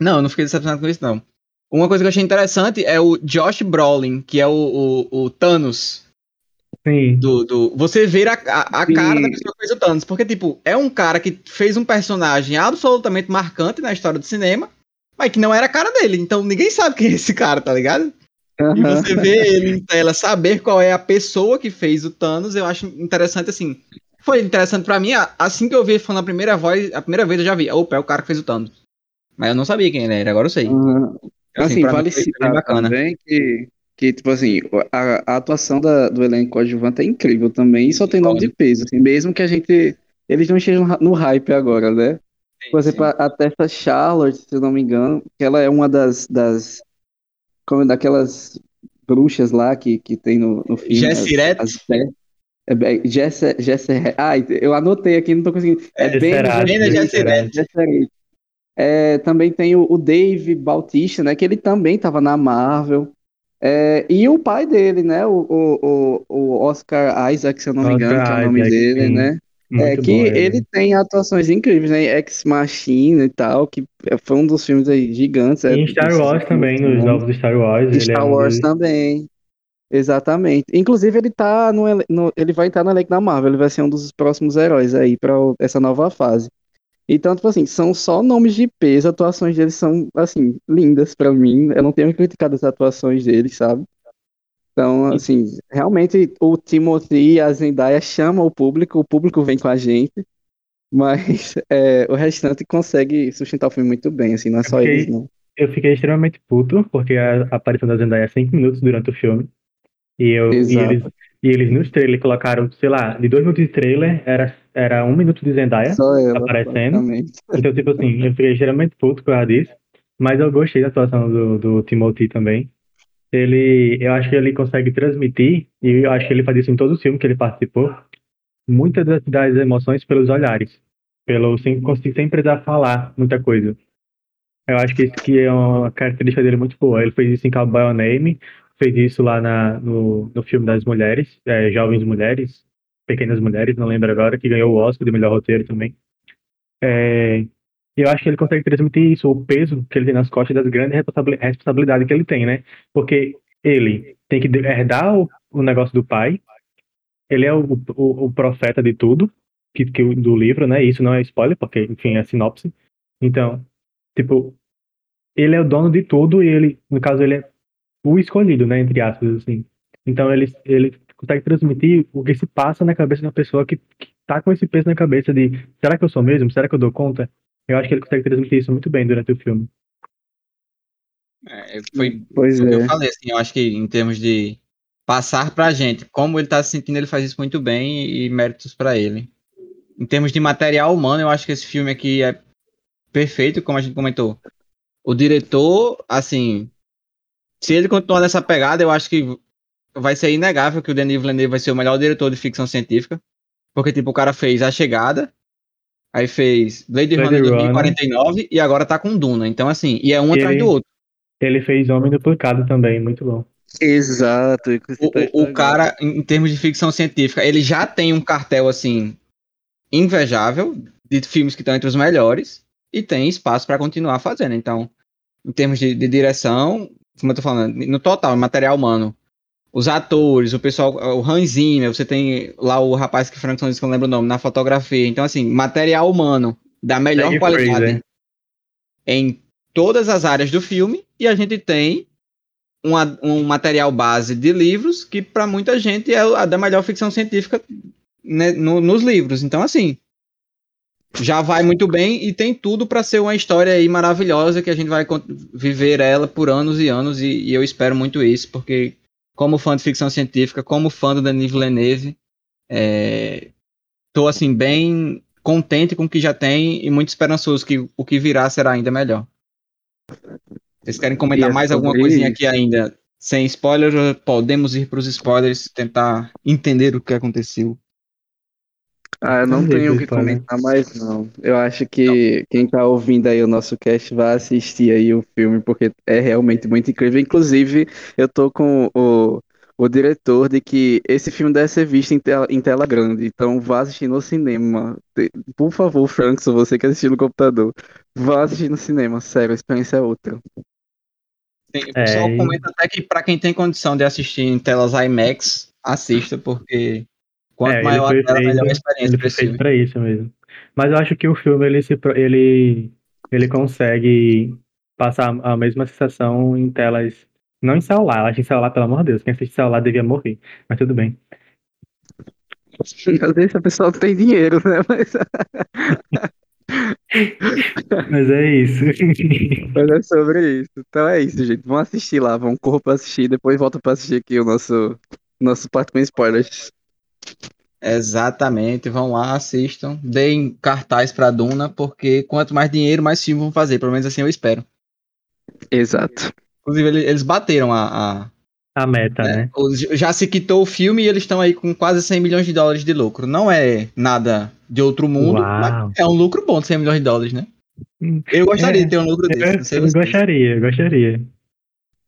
Não, eu não fiquei decepcionado com isso, não. Uma coisa que eu achei interessante é o Josh Brolin, que é o, o, o Thanos Sim. do, do. Você ver a, a, a cara da pessoa que fez o Thanos. Porque, tipo, é um cara que fez um personagem absolutamente marcante na história do cinema, mas que não era a cara dele. Então ninguém sabe quem é esse cara, tá ligado? E aham. você vê ele em tela, saber qual é a pessoa que fez o Thanos, eu acho interessante assim. Foi interessante pra mim, assim que eu vi ele falando a primeira voz, a primeira vez eu já vi, opa, é o cara que fez o Thanos. Mas eu não sabia quem ele era, agora eu sei. Aham. Assim, mim vale foi bem citar bacana. também que, que, tipo assim, a, a atuação da- do elenco coadjuvante é incrível também, e só tem nome de peso, assim, mesmo que a gente, eles não estejam no hype agora, né? Por exemplo, a, Tessa Charlotte, se eu não me engano, que ela é uma das, das como daquelas bruxas lá que, que tem no, no filme. Jessirete? as- as- é, Jesse, ah, eu anotei aqui, não tô conseguindo. É, É, bem. É, também tem o, o Dave Bautista, né? Que ele também estava na Marvel. É, e o pai dele, né? O, o, o, Oscar Isaac, se eu não me engano, que é o nome Oscar dele, Isaac, sim. né? É Muito que bom ele tem atuações incríveis, né? Ex Machina e tal, que foi um dos filmes aí gigantes. E é, em Star Wars também, nos novos Star Wars. E ele Star é um Wars dos- também. Exatamente. Inclusive, ele tá no, ele- no- ele vai estar no elenco da Marvel, ele vai ser um dos próximos heróis aí para essa nova fase. Então, tipo assim, são só nomes de peso, as atuações deles são, assim, lindas pra mim. Eu não tenho criticado as atuações deles, sabe? Então, assim, realmente o Timothy e a Zendaya chamam o público, o público vem com a gente, mas é, o restante consegue sustentar o filme muito bem, assim, não é só eles, não. Eu fiquei extremamente puto, porque a aparição da Zendaya é 5 minutos durante o filme. E, eu, e, eles, e eles nos trailers colocaram, sei lá, de 2 minutos de trailer, era, era um minuto de Zendaya. Ela, aparecendo. Então, tipo assim, eu fiquei extremamente puto por causa disso. Mas eu gostei da atuação do, do Timothy também. ele, eu acho que ele consegue transmitir, e eu acho que ele faz isso em todo o filme que ele participou, muitas das, das emoções pelos olhares, pelo sem, sem precisar falar muita coisa. Eu acho que isso que é uma característica dele muito boa. Ele fez isso em Cowboy Name, fez isso lá na, no, no filme das mulheres, é, Jovens Mulheres, Pequenas Mulheres, não lembro agora, que ganhou o Oscar de melhor roteiro também. É, eu acho que ele consegue transmitir isso, o peso que ele tem nas costas das grandes responsabilidades que ele tem, né? Porque ele tem que herdar o, o negócio do pai, ele é o, o, o profeta de tudo, que, que, do livro, né? Isso não é spoiler, porque, enfim, é sinopse. Então, tipo, ele é o dono de tudo e ele, no caso, ele é o escolhido, né? Entre aspas, assim. Então, ele, ele consegue transmitir o que se passa na cabeça de uma pessoa que, que tá com esse peso na cabeça de será que eu sou mesmo? Será que eu dou conta? Eu acho que ele consegue transmitir isso muito bem durante o filme. É, foi pois o é. que eu falei, assim, eu acho que em termos de passar pra gente como ele tá se sentindo, ele faz isso muito bem e, e méritos para ele. Em termos de material humano, eu acho que esse filme aqui é perfeito, como a gente comentou. O diretor, assim, se ele continuar nessa pegada, eu acho que vai ser inegável que o Denis Villeneuve vai ser o melhor diretor de ficção científica. Porque, tipo, o cara fez A Chegada, aí fez Blade, Blade Runner 2049 e agora tá com Duna. Então, assim, e é um atrás do outro. Ele fez Homem Duplicado também, muito bom. Exato. O, o cara, em termos de ficção científica, ele já tem um cartel, assim, invejável de filmes que estão entre os melhores e tem espaço para continuar fazendo. Então, em termos de, de, direção, como eu tô falando, no total, material humano, os atores, o pessoal, o Hans Zimmer, você tem lá o rapaz que Frank disse que eu não lembro o nome, na fotografia. Então, assim, material humano da melhor qualidade em todas as áreas do filme e a gente tem uma, um material base de livros que para muita gente é a da melhor ficção científica né, no, nos livros. Então, assim, já vai muito bem e tem tudo para ser uma história aí maravilhosa que a gente vai viver ela por anos e anos e, e eu espero muito isso, porque como fã de ficção científica, como fã do Denis Villeneuve, estou é, assim bem contente com o que já tem e muito esperançoso que o que virá será ainda melhor. Vocês querem comentar é mais alguma coisinha aqui ainda? Sem spoiler, podemos ir para os spoilers, tentar entender o que aconteceu. Ah, eu não tenho o que comentar mais, não. Eu acho que não. quem tá ouvindo aí o nosso cast vai assistir aí o filme, porque é realmente muito incrível. Inclusive, eu tô com o, o diretor de que esse filme deve ser visto em tela, em tela grande, então vá assistir no cinema. Por favor, Frankson, você que assistiu no computador, vá assistir no cinema, sério, a experiência é outra. Sim, o pessoal é... comenta até que para quem tem condição de assistir em telas IMAX, assista, porque Quanto é, maior a tela, melhor a experiência ele foi pra isso mesmo. Mas eu acho que o filme ele, se, ele, ele consegue passar a mesma sensação em telas. Não em celular, eu acho que em celular, pelo amor de Deus, quem assiste celular devia morrer. Mas tudo bem. Às vezes a pessoa não tem dinheiro, né? Mas, Mas é isso. Mas é sobre isso. Então é isso, gente. Vamos assistir lá, vamos correr pra assistir, depois volta pra assistir aqui o nosso, nosso parte com spoilers. Exatamente, vão lá, assistam, deem cartaz para Duna, porque quanto mais dinheiro, mais filme vão fazer, pelo menos assim eu espero. Exato. Inclusive, eles bateram a. A, a meta, né? né? Já se quitou o filme e eles estão aí com quase 100 milhões de dólares de lucro. Não é nada de outro mundo, Uau. mas é um lucro bom de 100 milhões de dólares, né? Eu gostaria é, de ter um lucro desse. Eu, eu gostaria, eu gostaria.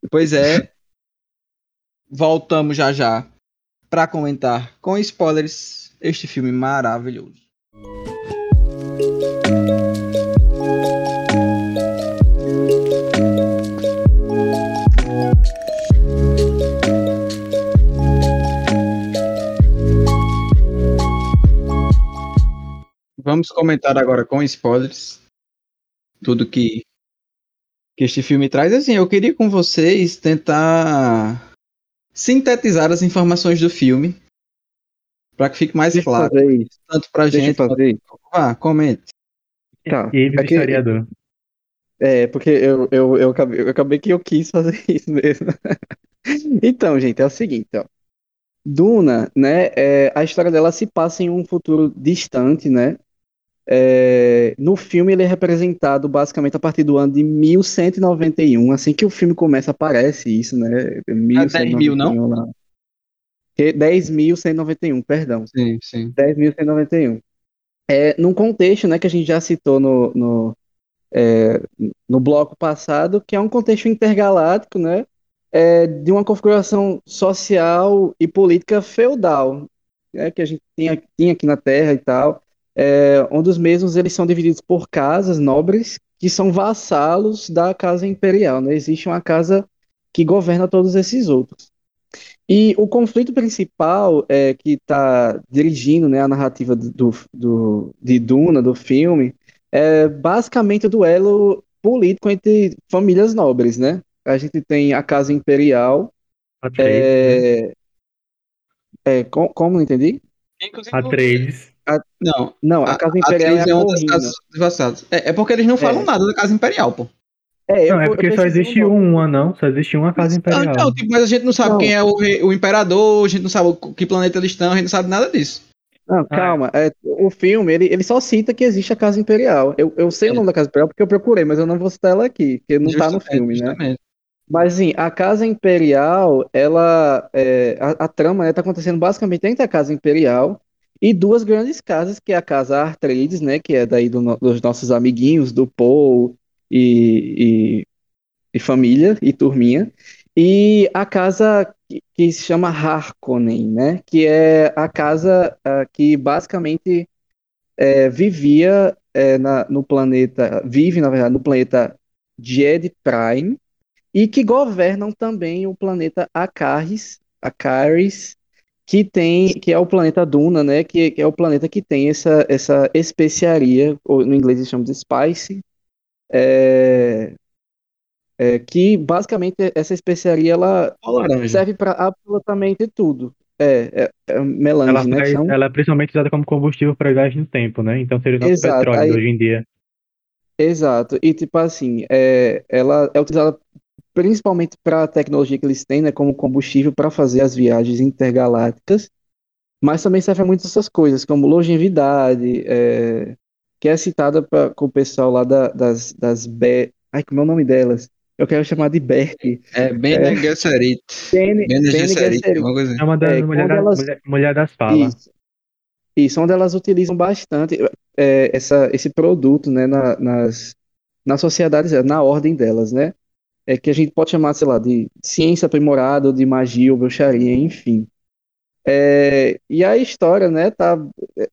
Pois é. Voltamos já já para comentar com spoilers este filme maravilhoso. Vamos comentar agora com spoilers tudo que, que este filme traz. Assim, eu queria com vocês tentar sintetizar as informações do filme para que fique mais Deixa claro. Tanto pra Deixa gente. Fazer. Vá, comente. Tá. E é historiador. É, porque eu, eu, eu, acabei, eu acabei que eu quis fazer isso mesmo. então, gente, é o seguinte, ó. Duna, né, é, a história dela se passa em um futuro distante, né, É, no filme ele é representado basicamente a partir do ano de 1191, assim que o filme começa aparece isso, né? 10 mil, não? Lá. 10.191, perdão. Sim, sim. 10.191. É, num contexto né, que a gente já citou no, no, é, no bloco passado, que é um contexto intergaláctico, né? É, de uma configuração social e política feudal, né, que a gente tinha, tinha aqui na Terra e tal, é, onde os mesmos eles são divididos por casas nobres que são vassalos da casa imperial. Né? Existe uma casa que governa todos esses outros. E o conflito principal é, que está dirigindo né, a narrativa do, do, de Duna, do filme, é basicamente o duelo político entre famílias nobres, né? A gente tem a Casa Imperial. Atreides. É, é, com, como não entendi? Atreides. A, não, não, a, a Casa Imperial é, é uma das casas. É, é porque eles não falam é. nada da Casa Imperial, pô. É, não, é porque só existe uma, não. Só existe uma casa imperial. Não, tipo, mas a gente não sabe não. quem é o, o imperador, a gente não sabe que planeta eles estão, a gente não sabe nada disso. Não, ah. calma. É, o filme, ele, ele só cita que existe a Casa Imperial. Eu, eu sei é. o nome da Casa Imperial porque eu procurei, mas eu não vou citar ela aqui, porque não justamente, tá no filme, né? justamente. né? Mas, assim, a Casa Imperial, ela... É, a, a, trama, né, tá acontecendo basicamente entre a Casa Imperial e duas grandes casas, que é a Casa Artrades, né, que é daí do, dos nossos amiguinhos, do Paul e, e, e família e turminha, e a casa que, que, se chama Harkonnen, né? Que é a casa uh, que basicamente é, vivia é, na, no planeta, vive na verdade no planeta Jed Prime e que governam também o planeta Acaris, Acaris, que tem, que é o planeta Duna, né? Que, que é o planeta que tem essa essa especiaria, ou no inglês eles chamam de spice, é, é, que basicamente essa especiaria ela serve para absolutamente tudo. É, é, é melange, ela, né? Faz, ela é principalmente usada como combustível para viagem no tempo, né? Então seria o nosso Exato, petróleo aí, hoje em dia. Exato. E tipo assim, é, ela é utilizada principalmente para a tecnologia que eles têm, né, como combustível para fazer as viagens intergalácticas, mas também serve a muitas outras coisas, como longevidade, é, que é citada pra, com o pessoal lá da, das, das Be... Ai, como é o nome delas? Eu quero chamar de Berk. É, Bene é, Gesserit. Bene, Bene Gesserit, uma coisa assim. É uma das é, mulher, da, elas... mulher, mulher, das falas. Isso, isso, onde elas utilizam bastante é, essa, esse produto, né, na, nas, nas sociedades, na ordem delas, né? É que a gente pode chamar, sei lá, de ciência aprimorada, de magia ou bruxaria, enfim. É, e a história, né, tá,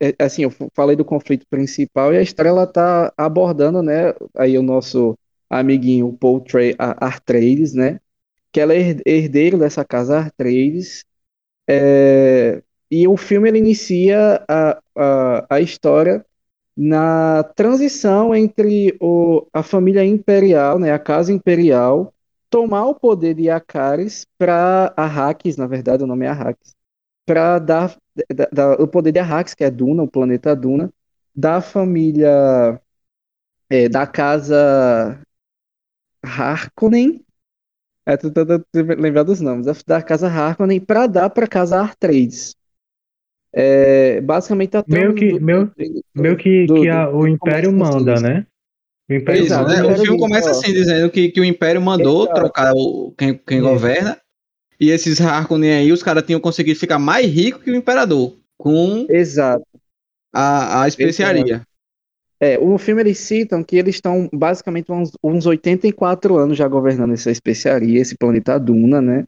é, é, assim, eu falei do conflito principal e a história ela tá abordando, né, aí o nosso amiguinho Paul Trey, Artrades, né, que ela é herdeiro dessa casa Artrades, é, e o filme ele inicia a, a, a história na transição entre o, a família imperial, né, a casa imperial, tomar o poder de Acaris para Arrakis, na verdade o nome é Arrakis, para dar, o poder de Arrax, que é Duna, o planeta Duna, da família é, da casa Harkonnen. É, tô tentando lembrar dos nomes. Da casa Harkonnen para dar para casa Artrades. É, basicamente a meio que, do, meu, do, meu que, do, que a, o Império manda, assim. né? O, Império Exato, manda. Né? o filme começa assim, dizendo que, que o Império mandou Exato. trocar o, quem, quem é. governa e esses Harkonnen aí, os caras tinham conseguido ficar mais ricos que o Imperador. Com Exato. A, a especiaria. Exato. É, o filme eles citam que eles estão basicamente uns, uns 84 anos já governando essa especiaria, esse planeta Duna, né?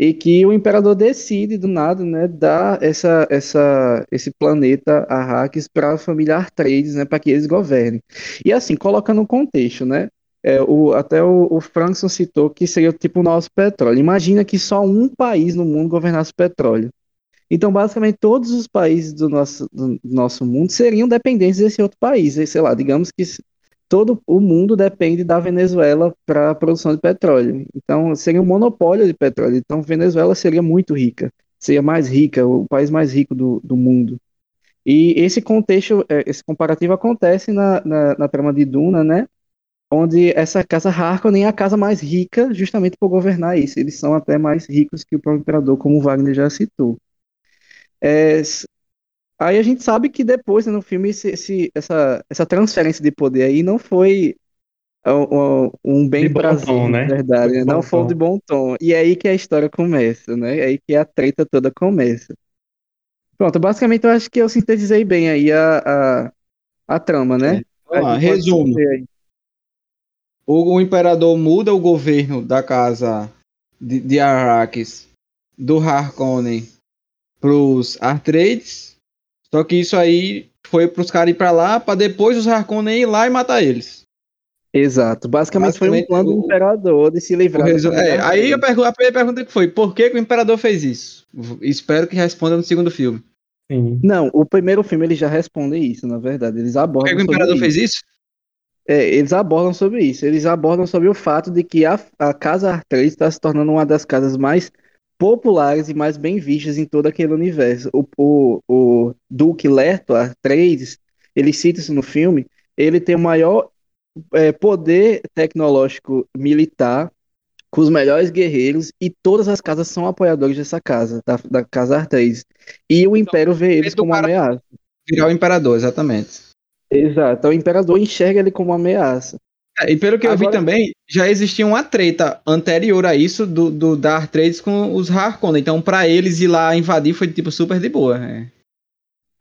E que o imperador decide do nada, né, dar essa, essa, esse planeta Arrakis para a família Artrades, né, para que eles governem. E assim, colocando no contexto, né? É, o, até o, o Frankson citou que seria tipo o nosso petróleo. Imagina que só um país no mundo governasse o petróleo. Então, basicamente, todos os países do nosso, do nosso mundo seriam dependentes desse outro país. Sei lá, digamos que todo o mundo depende da Venezuela para a produção de petróleo. Então, seria um monopólio de petróleo. Então, Venezuela seria muito rica, seria mais rica, o país mais rico do, do mundo. E esse contexto, é, esse comparativo acontece na, na, na trama de Duna, né? onde essa casa Harkonnen é a casa mais rica justamente por governar isso. Eles são até mais ricos que o próprio imperador, como o Wagner já citou. É, aí a gente sabe que depois né, no filme esse, esse- essa, essa transferência de poder aí não foi um, um- um bem De bom prazer, tom, na né? verdade, né? Não foi de bom tom. E é aí que a história começa, né? É aí que a treta toda começa. Pronto, basicamente eu acho que eu sintetizei bem aí a, a, a trama, né? Vamos lá, resumo. O, o imperador muda o governo da casa de, de Arrakis do Harkonnen pros Artrades. Só que isso aí foi pros caras ir pra lá, pra depois os Harkonnen ir lá e matar eles. Exato. Basicamente, foi um Basicamente, plano do o- imperador de se livrar família é, aí a, pergu- a primeira pergunta que foi: por que, que o imperador fez isso? Espero que responda no segundo filme. Sim. Não, o primeiro filme eles já respondem isso, na verdade. Eles Por que, abordam que o imperador isso. fez isso? É, eles abordam sobre isso. Eles abordam sobre o fato de que a, a Casa Artrades está se tornando uma das casas mais populares e mais bem vistas em todo aquele universo. O, o, o Duque Leto Artrades, ele cita isso no filme, ele tem o maior é, poder tecnológico militar, com os melhores guerreiros, e todas as casas são apoiadores dessa casa, da, da Casa Artrades. E o Império vê eles como cara- ameaça. Virar o imperador, exatamente. Exato. Então, o Imperador enxerga ele como ameaça. É, e pelo que eu vi Agora- também, já existia uma treta anterior a isso do, do da Artrades com os Harkonnen. Então, pra eles ir lá invadir foi tipo super de boa. é.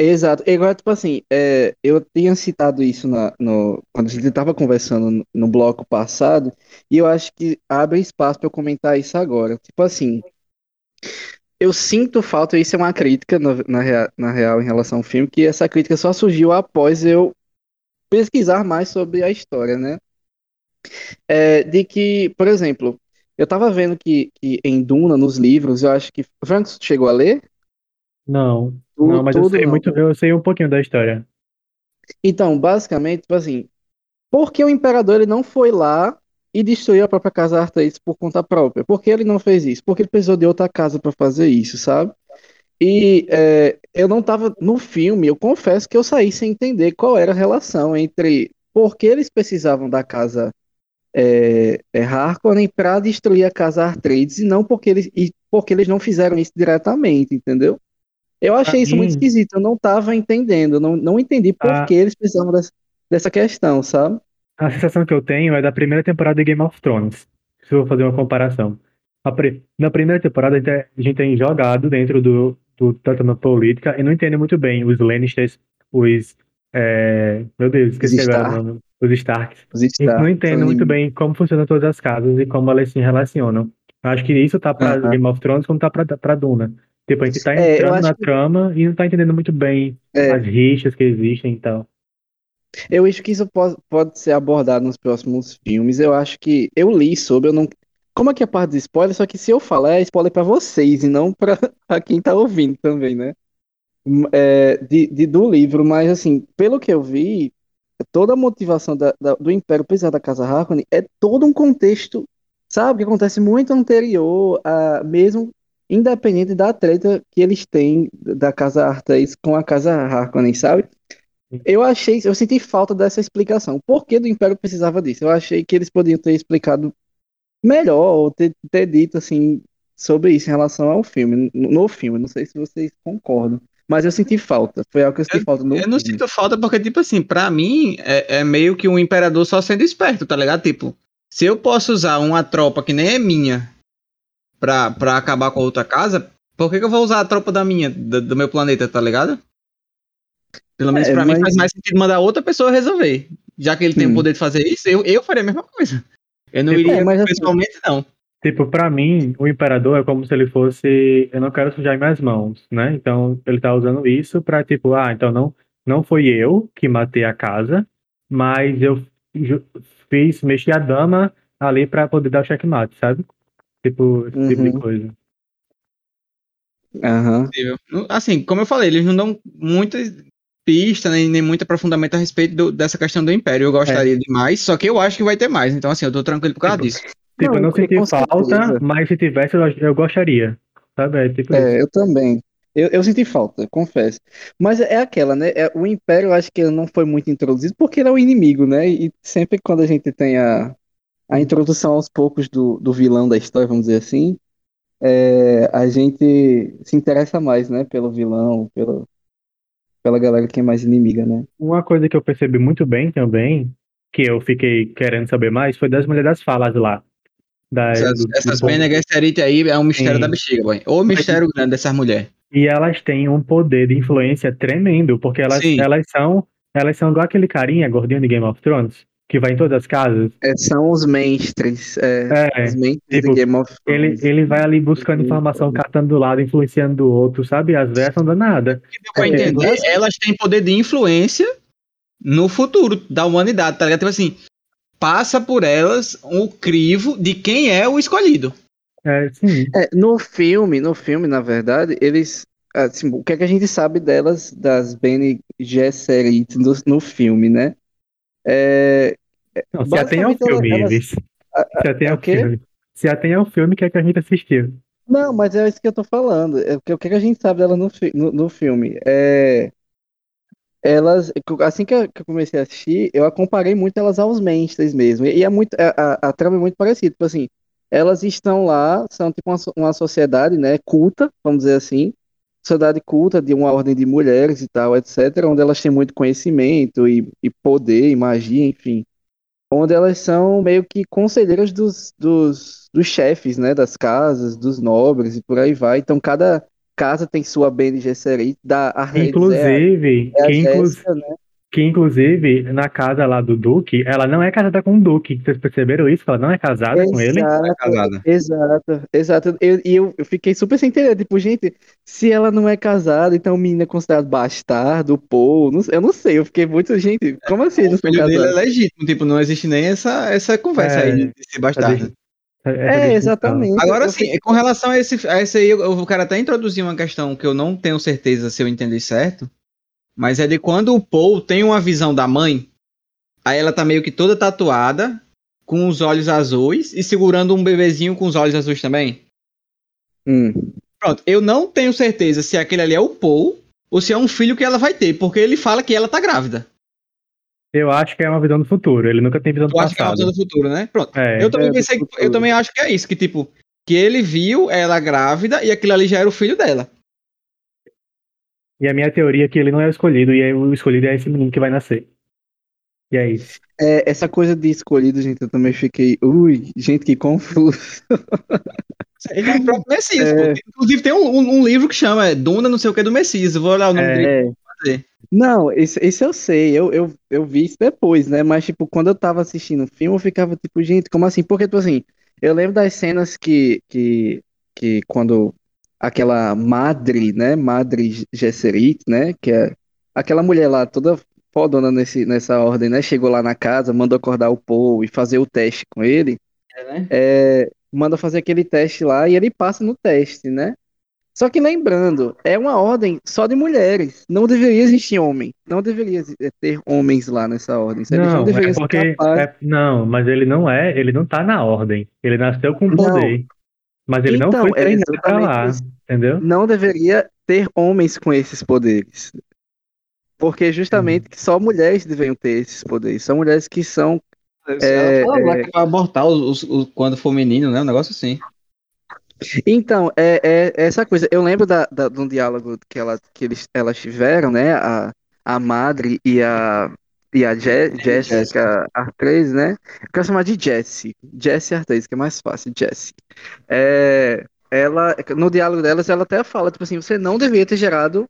Exato. E agora, tipo assim, é, eu tinha citado isso na, no, quando a gente estava conversando no, no bloco passado, e eu acho que abre espaço para eu comentar isso agora. Tipo assim, eu sinto falta, isso é uma crítica na, na real em relação ao filme, que essa crítica só surgiu após eu pesquisar mais sobre a história, né? É, de que, por exemplo, eu tava vendo que, que em Duna, nos livros, eu acho que. Frank, chegou a ler? Não, Tu- não, mas eu sei não. muito, eu sei um pouquinho da história. Então, basicamente, tipo assim, por que o imperador ele não foi lá e destruiu a própria casa Artrades por conta própria? Por que ele não fez isso? Porque ele precisou de outra casa para fazer isso, sabe? E é, eu não tava no filme, eu confesso que eu saí sem entender qual era a relação entre por que eles precisavam da casa é, é, Harkonnen para destruir a casa Artrades e não porque eles, e porque eles não fizeram isso diretamente, entendeu? Eu achei isso muito esquisito, eu não tava entendendo, eu não, não entendi por Ah. que eles precisavam dessa, dessa questão, sabe? A sensação que eu tenho é da primeira temporada de Game of Thrones. Se eu vou fazer uma comparação. A pri- Na primeira temporada, a gente é- tem jogado dentro do, do trama política e não entende muito bem os Lannisters, os. é, Meu Deus, esqueci agora Stark. o nome. Os Starks. Os E Stark, não entende são muito bem como funcionam todas as casas e como elas se relacionam. Eu acho que isso tá pra. Game of Thrones como tá pra, pra Duna. Tipo, a gente tá É, entrando acho na que- trama e não tá entendendo muito bem É. as rixas que existem e tal. Eu acho que isso pode, pode ser abordado nos próximos filmes. Eu acho que eu li sobre, eu não. Como aqui é parte de spoiler, só que se eu falar, é spoiler pra vocês e não pra pra quem tá ouvindo também, né? É, de, de- do livro, mas assim, pelo que eu vi, toda a motivação da- da- do Império precisar da Casa Harkonnen é todo um contexto, sabe, que acontece muito anterior a mesmo independente da treta que eles têm da Casa Artrades com a Casa Harkonnen, sabe? Eu achei, eu senti falta dessa explicação. Por que do Império precisava disso? Eu achei que eles poderiam ter explicado melhor, ou ter, ter dito assim sobre isso em relação ao filme, no filme. Não sei se vocês concordam, mas eu senti falta. Foi algo que eu senti falta no Eu não filme. sinto falta porque, tipo assim, pra mim é, é meio que um imperador só sendo esperto, tá ligado? Tipo, se eu posso usar uma tropa que nem é minha pra, pra acabar com a outra casa, por que, que eu vou usar a tropa da minha, do, do meu planeta, tá ligado? Pelo menos É, pra mim mas- faz mais sentido mandar outra pessoa resolver. Já que ele tem Hum. o poder de fazer isso, eu, eu faria a mesma coisa. Eu não É, iria mas assim- pessoalmente, não. Tipo, pra mim, o imperador é como se ele fosse, eu não quero sujar minhas mãos, né? Então, ele tá usando isso pra, tipo, ah, então não, não foi eu que matei a casa, mas eu fiz, mexi a dama ali pra poder dar o checkmate, sabe? Tipo, esse tipo de Uhum. coisa. Aham. possível. Assim, como eu falei, eles não dão muitas pistas, nem, nem muito aprofundamento a respeito do- dessa questão do Império. Eu gostaria de mais, só que eu acho que vai ter mais. Então, assim, eu tô tranquilo por causa Tipo, disso. Tipo, eu Não, não senti falta, mas se tivesse, eu, eu gostaria, sabe? É tipo. É, eu também. Eu, eu senti falta, confesso. Mas é aquela, né? É, o Império, eu acho que ele não foi muito introduzido porque ele é o inimigo, né? E sempre quando a gente tem a, a introdução aos poucos do, do vilão da história, vamos dizer assim, é, a gente se interessa mais, né? Pelo vilão, pelo, pela galera que é mais inimiga, né? Uma coisa que eu percebi muito bem também, que eu fiquei querendo saber mais, foi das mulheres das falas lá. Da, Essas, do- essas. Bene aí é um mistério Sim. da bexiga, boy. Ou mistério grande dessas mulheres. E elas têm um poder de influência tremendo, porque elas, Sim. elas são elas são igual aquele carinha gordinho de Game of Thrones, que vai em todas as casas. É, são os mestres, é, É, os mestres tipo, de Game of ele, Thrones. ele vai ali buscando informação, catando do lado, influenciando do outro, sabe? As velhas são danadas. Deu pra É, entender, mas- elas têm poder de influência no futuro da humanidade, tá ligado? Tipo assim, passa por elas o crivo de quem é o escolhido. É, sim. É, no filme, no filme, na verdade, eles. Assim, o que é que a gente sabe delas, das Bene Gesserit no, no filme, né? É, Não, se atém ao filme, elas- Ives. Se atém é ao filme. Se atém ao filme, que é que a gente assistiu. Não, mas é isso que eu tô falando. É, o que o que é que a gente sabe dela no, no, no filme? É, elas, assim que eu, comecei a assistir, eu comparei muito elas aos mainstreams mesmo. E é muito, a, a, a trama é muito parecida. Tipo assim, elas estão lá, são tipo uma, uma sociedade, né, culta, vamos dizer assim, sociedade culta de uma ordem de mulheres e tal, etc., onde elas têm muito conhecimento e, e poder, e magia, enfim. Onde elas são meio que conselheiras dos, dos, dos chefes, né, das casas, dos nobres e por aí vai. Então, cada casa tem sua Bene Gesserit, da Arledes Inclusive, é a, é a que, inclu- Jéssica, né? que inclusive, na casa lá do Duque, ela não é casada com o Duque. Vocês perceberam isso? Que ela não é casada com ele? Exato, casada. exato, exato. Eu- E eu, eu fiquei super sem entender. Tipo, gente, se ela não é casada, então o menino é considerado bastardo, pô. Não, eu não sei, eu fiquei muito. Gente, como assim eles O filho dele é legítimo, tipo, não existe nem essa, essa conversa É. aí de de ser bastardo. Essa É, distinção. exatamente. Agora sim, com relação a esse, a esse aí, eu, eu quero até introduzir uma questão que eu não tenho certeza se eu entendi certo, mas é de quando o Paul tem uma visão da mãe, aí ela tá meio que toda tatuada, com os olhos azuis e segurando um bebezinho com os olhos azuis também. Hum. Pronto, eu não tenho certeza se aquele ali é o Paul ou se é um filho que ela vai ter, porque ele fala que ela tá grávida. Eu acho que é uma visão do futuro. Ele nunca tem visão do Eu acho que é uma passado. visão do futuro, né? Pronto. É, Eu também É, pensei, que- eu também acho que é isso, que tipo, que ele viu ela grávida e aquilo ali já era o filho dela. E a minha teoria é que ele não é o escolhido, e aí o escolhido é esse menino que vai nascer. E é isso. É, essa coisa de escolhido, gente, eu também fiquei. Ui, gente, que confuso. Ele é o próprio Messias. É. pô. Inclusive tem um, um- um livro que chama é, Duna, não sei o que, do Messias. Eu vou olhar o nome É. dele. Não, isso, isso eu sei, eu, eu, eu vi isso depois, né? Mas, tipo, quando eu tava assistindo o filme, eu ficava tipo, gente, como assim? Porque, tipo assim, eu lembro das cenas que, que, que quando aquela Madre, né? Madre Gesserit, né? Que é aquela mulher lá, toda fodona nesse, nessa ordem, né? Chegou lá na casa, mandou acordar o Paul e fazer o teste com ele. É, né? é, manda fazer aquele teste lá e ele passa no teste, né? Só que lembrando, é uma ordem só de mulheres. Não deveria existir homem. Não deveria exi- ter homens lá nessa ordem. Não, não é porque. é- não, mas ele não é. Ele não tá na ordem. Ele nasceu com Não. poder. Mas ele não Então, foi é treinado pra exatamente lá. isso. Entendeu? Não deveria ter homens com esses poderes. Porque justamente que só mulheres deveriam ter esses poderes. São mulheres que são. Ela fala lá que vai abortar os, os- os- quando for menino, né? Um negócio assim. Então, é, é essa coisa. Eu lembro da, da, de um diálogo que, ela, que eles, elas tiveram, né? A, a Madre e a, e a Je, Jessica Artrez, né? Eu quero chamar de Jessie. Jessie Artrez, que é mais fácil, Jessie. É, ela, no diálogo delas, ela até fala, tipo assim, você não deveria ter gerado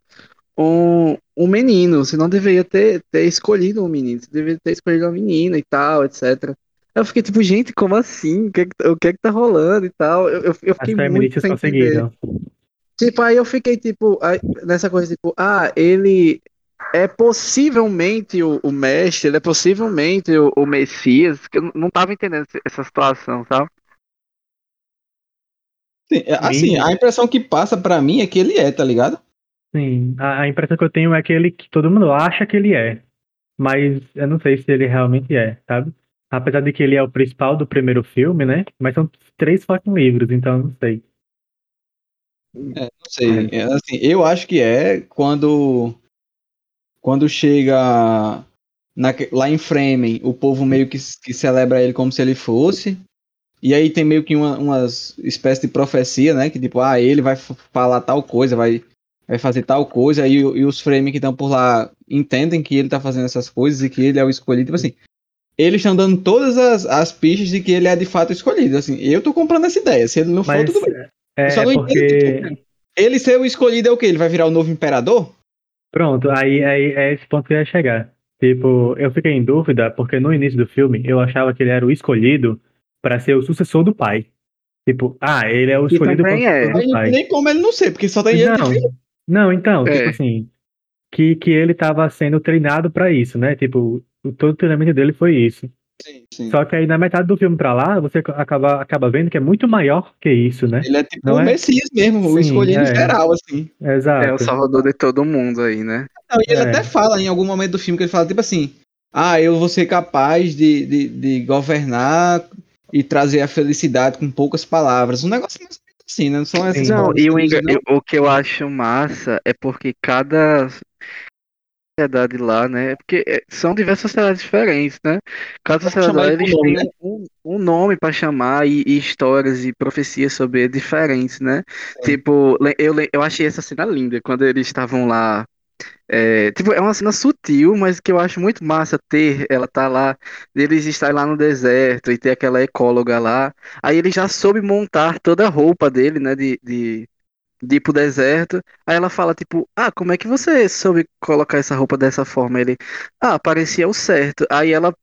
um, um menino, você não deveria ter, ter escolhido um menino, você deveria ter escolhido uma menina e tal, etc. Eu fiquei tipo, gente, como assim? O que é que, o que, é que tá rolando e tal? Eu, eu, eu As fiquei muito feministas sem entender. Tipo, aí eu fiquei tipo, aí, nessa coisa, tipo, ah, ele é possivelmente o, o mestre, ele é possivelmente o, o Messias, que eu não- não tava entendendo essa- situação, sabe? Sim, é, assim, a impressão que passa pra mim é que ele é, tá ligado? Sim, a, a impressão que eu tenho é que ele que todo mundo acha que ele é. Mas eu não sei se ele realmente é, sabe? Apesar de que ele é o principal do primeiro filme, né? Mas são três fucking livros, então não sei. Não sei. é, assim, eu acho que é quando. Quando chega naque- lá em Fremen, o povo meio que, que celebra ele como se ele fosse. E aí tem meio que uma, umas espécie de profecia, né? Que tipo, ah, ele vai falar tal coisa, vai vai fazer tal coisa, e, e os frames que estão por lá entendem que ele tá fazendo essas coisas e que ele é o escolhido. Tipo assim, eles estão dando todas as, as pistas de que ele é de fato escolhido. Assim, eu tô comprando essa ideia. Se ele não for, tudo bem. É, Só é não porque... entendo, tipo, ele ser o escolhido é o quê? Ele vai virar o novo imperador? Pronto, aí, aí é esse ponto que eu ia chegar. Tipo, eu fiquei em dúvida porque no início do filme eu achava que ele era o escolhido para ser o sucessor do pai. Tipo, ah, ele é o escolhido para é. Aí do não pai. tem nem como ele não ser, porque só tem ele de Não, filho. não, então, É. tipo assim, que, que ele tava sendo treinado pra isso, né? Tipo, o, todo o treinamento dele foi isso. Sim, sim. Só que aí na metade do filme pra lá, você acaba, acaba vendo que é muito maior que isso, né? Ele é tipo Não o é? Messias mesmo, o Sim, escolhido é. geral, assim. Exato. É o salvador de todo mundo aí, né? Não, e ele É. até fala em algum momento do filme que ele fala, tipo assim, ah, eu vou ser capaz de, de, de governar e trazer a felicidade com poucas palavras. Um negócio mais assim, né? Não são essas. Não, e o, e o que eu acho massa é porque cada sociedade lá, né? Porque é, são diversas sociedades diferentes, né? Cada sociedade eles nome, têm um, um nome pra chamar e, e histórias e profecias sobre diferentes, né? Tipo, le- eu, eu achei essa cena linda quando eles estavam lá. É, tipo, é uma cena sutil, mas que eu acho muito massa ter. Ela tá lá, eles estarem lá no deserto e ter aquela ecóloga lá. Aí ele já soube montar toda a roupa dele, né? De, de, de ir pro deserto. Aí ela fala, tipo, ah, como é que você soube colocar essa roupa dessa forma? Ele, ah, parecia o certo. Aí ela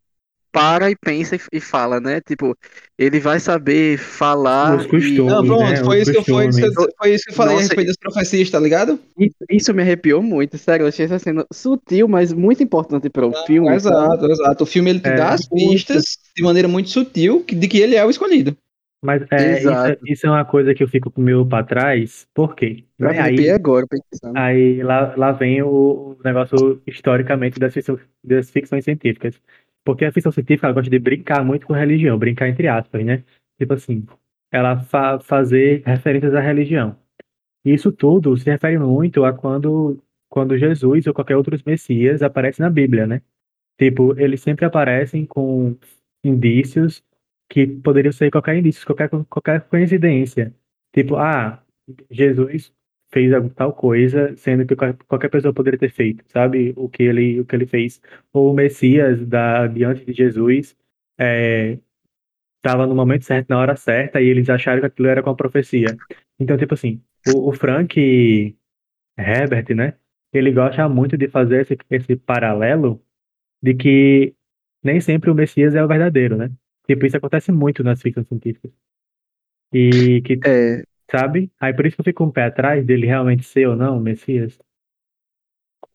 para e pensa e, e fala, né? Tipo, ele vai saber falar. Os e- costumes. Não, pronto, né, foi, isso que eu, foi, foi isso que eu falei a Nossa, respeito das profecias, tá ligado? Isso, isso me arrepiou muito, sério. Eu achei essa cena sutil, mas muito importante para o filme. sabe? Exato, exato. O filme ele te É, dá as muito. pistas de maneira muito sutil de que ele é o escolhido. Mas é, isso, isso é uma coisa que eu fico com o meu pra trás. Por quê? Né, Aí, agora pensando. aí lá, lá vem o, negócio historicamente das, ficção- das ficções científicas. Porque a ficção científica gosta de brincar muito com religião, brincar entre aspas, né? Tipo assim, ela fa fazer referências à religião. E isso tudo se refere muito a quando, quando Jesus ou qualquer outro Messias aparece na Bíblia, né? Tipo, eles sempre aparecem com indícios que poderiam ser qualquer indício, qualquer, qualquer coincidência. Tipo, ah, Jesus fez tal coisa, sendo que qual- qualquer pessoa poderia ter feito, sabe? O que ele, o que ele fez. Ou o Messias da, diante de Jesus estava no momento certo, na hora certa, e eles acharam que aquilo era com a profecia. Então, tipo assim, o, o Frank Herbert, né? Ele gosta muito de fazer esse, esse paralelo de que nem sempre o Messias é o verdadeiro, né? Tipo, isso acontece muito nas ficções científicas. E que, É, sabe? Aí por isso que eu fico o pé atrás dele realmente ser ou não o Messias.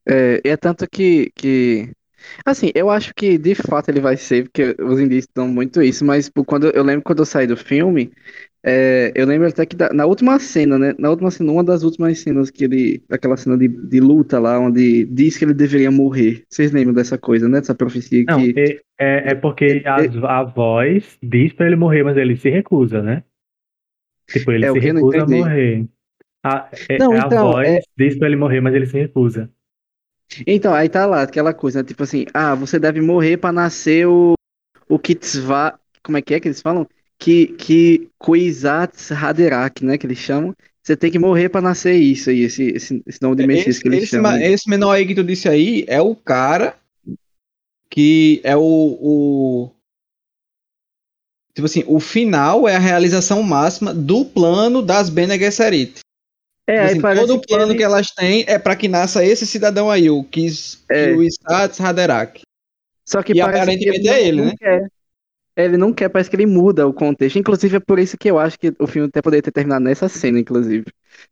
é, é tanto que, que. Assim, eu acho que de fato ele vai ser, porque os indícios dão muito isso, mas pô, quando eu lembro quando eu saí do filme, é, eu lembro até que da- na última cena, né? Na última cena, uma das últimas cenas que ele. Aquela cena de, de luta lá, onde diz que ele deveria morrer. Vocês lembram dessa coisa, né? Dessa profecia Não, que. é, é, é porque a, a voz diz pra ele morrer, mas ele se recusa, né? Tipo, ele É, se recusa a morrer. A, é- Não, a então, voz é- diz pra ele morrer, mas ele se recusa. Então, aí tá lá, aquela coisa, né? Tipo assim, ah, você deve morrer pra nascer o, o Kitsva. Como é que é que eles falam? Que, que Kwisatz Haderach, né? Que eles chamam. Você tem que morrer pra nascer isso aí, esse, esse, esse nome de Messias Esse, que eles esse, chamam. ma- esse menor aí que tu disse aí é o cara que é o, o. Tipo assim, o final é a realização máxima do plano das Bene Gesserit. É, Tipo assim, todo o que plano ele- que elas têm é pra que nasça esse cidadão aí, o Kis, É. o Isatz Haderach. Só que E que aparentemente ele é ele, né? quer. Ele não quer, parece que ele muda o contexto. Inclusive, é por isso que eu acho que o filme até poderia ter terminado nessa cena, inclusive.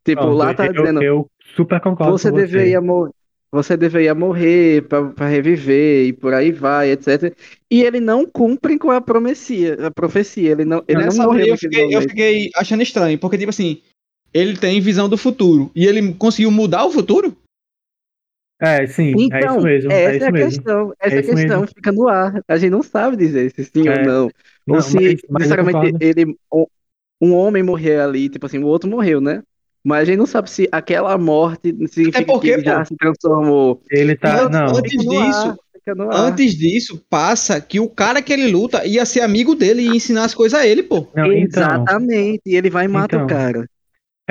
Tipo, Pronto, lá tá eu, dizendo, eu super concordo você com você. deveria morrer. Você deveria morrer para reviver e por aí vai, etc. E ele não cumpre com a promessia, a profecia. Ele não, ele não Nessa morreu eu fiquei, eu fiquei achando estranho, porque, tipo assim, ele tem visão do futuro. E ele conseguiu mudar o futuro? É, sim, é isso Então, mesmo, é essa é isso a mesmo. questão. Essa É questão mesmo. fica no ar. A gente não sabe dizer se sim É, ou não. Não, Ou se mas- mas necessariamente ele, um- homem morrer ali, tipo assim, o outro morreu, né? Mas a gente não sabe se aquela morte significa porque, que ele já pô, se transformou. Ele tá. Antes- Não, antes disso. Antes disso, passa que o cara que ele luta ia ser amigo dele e ensinar as coisas a ele, pô. não, então. Exatamente. E ele vai e mata Então. o cara.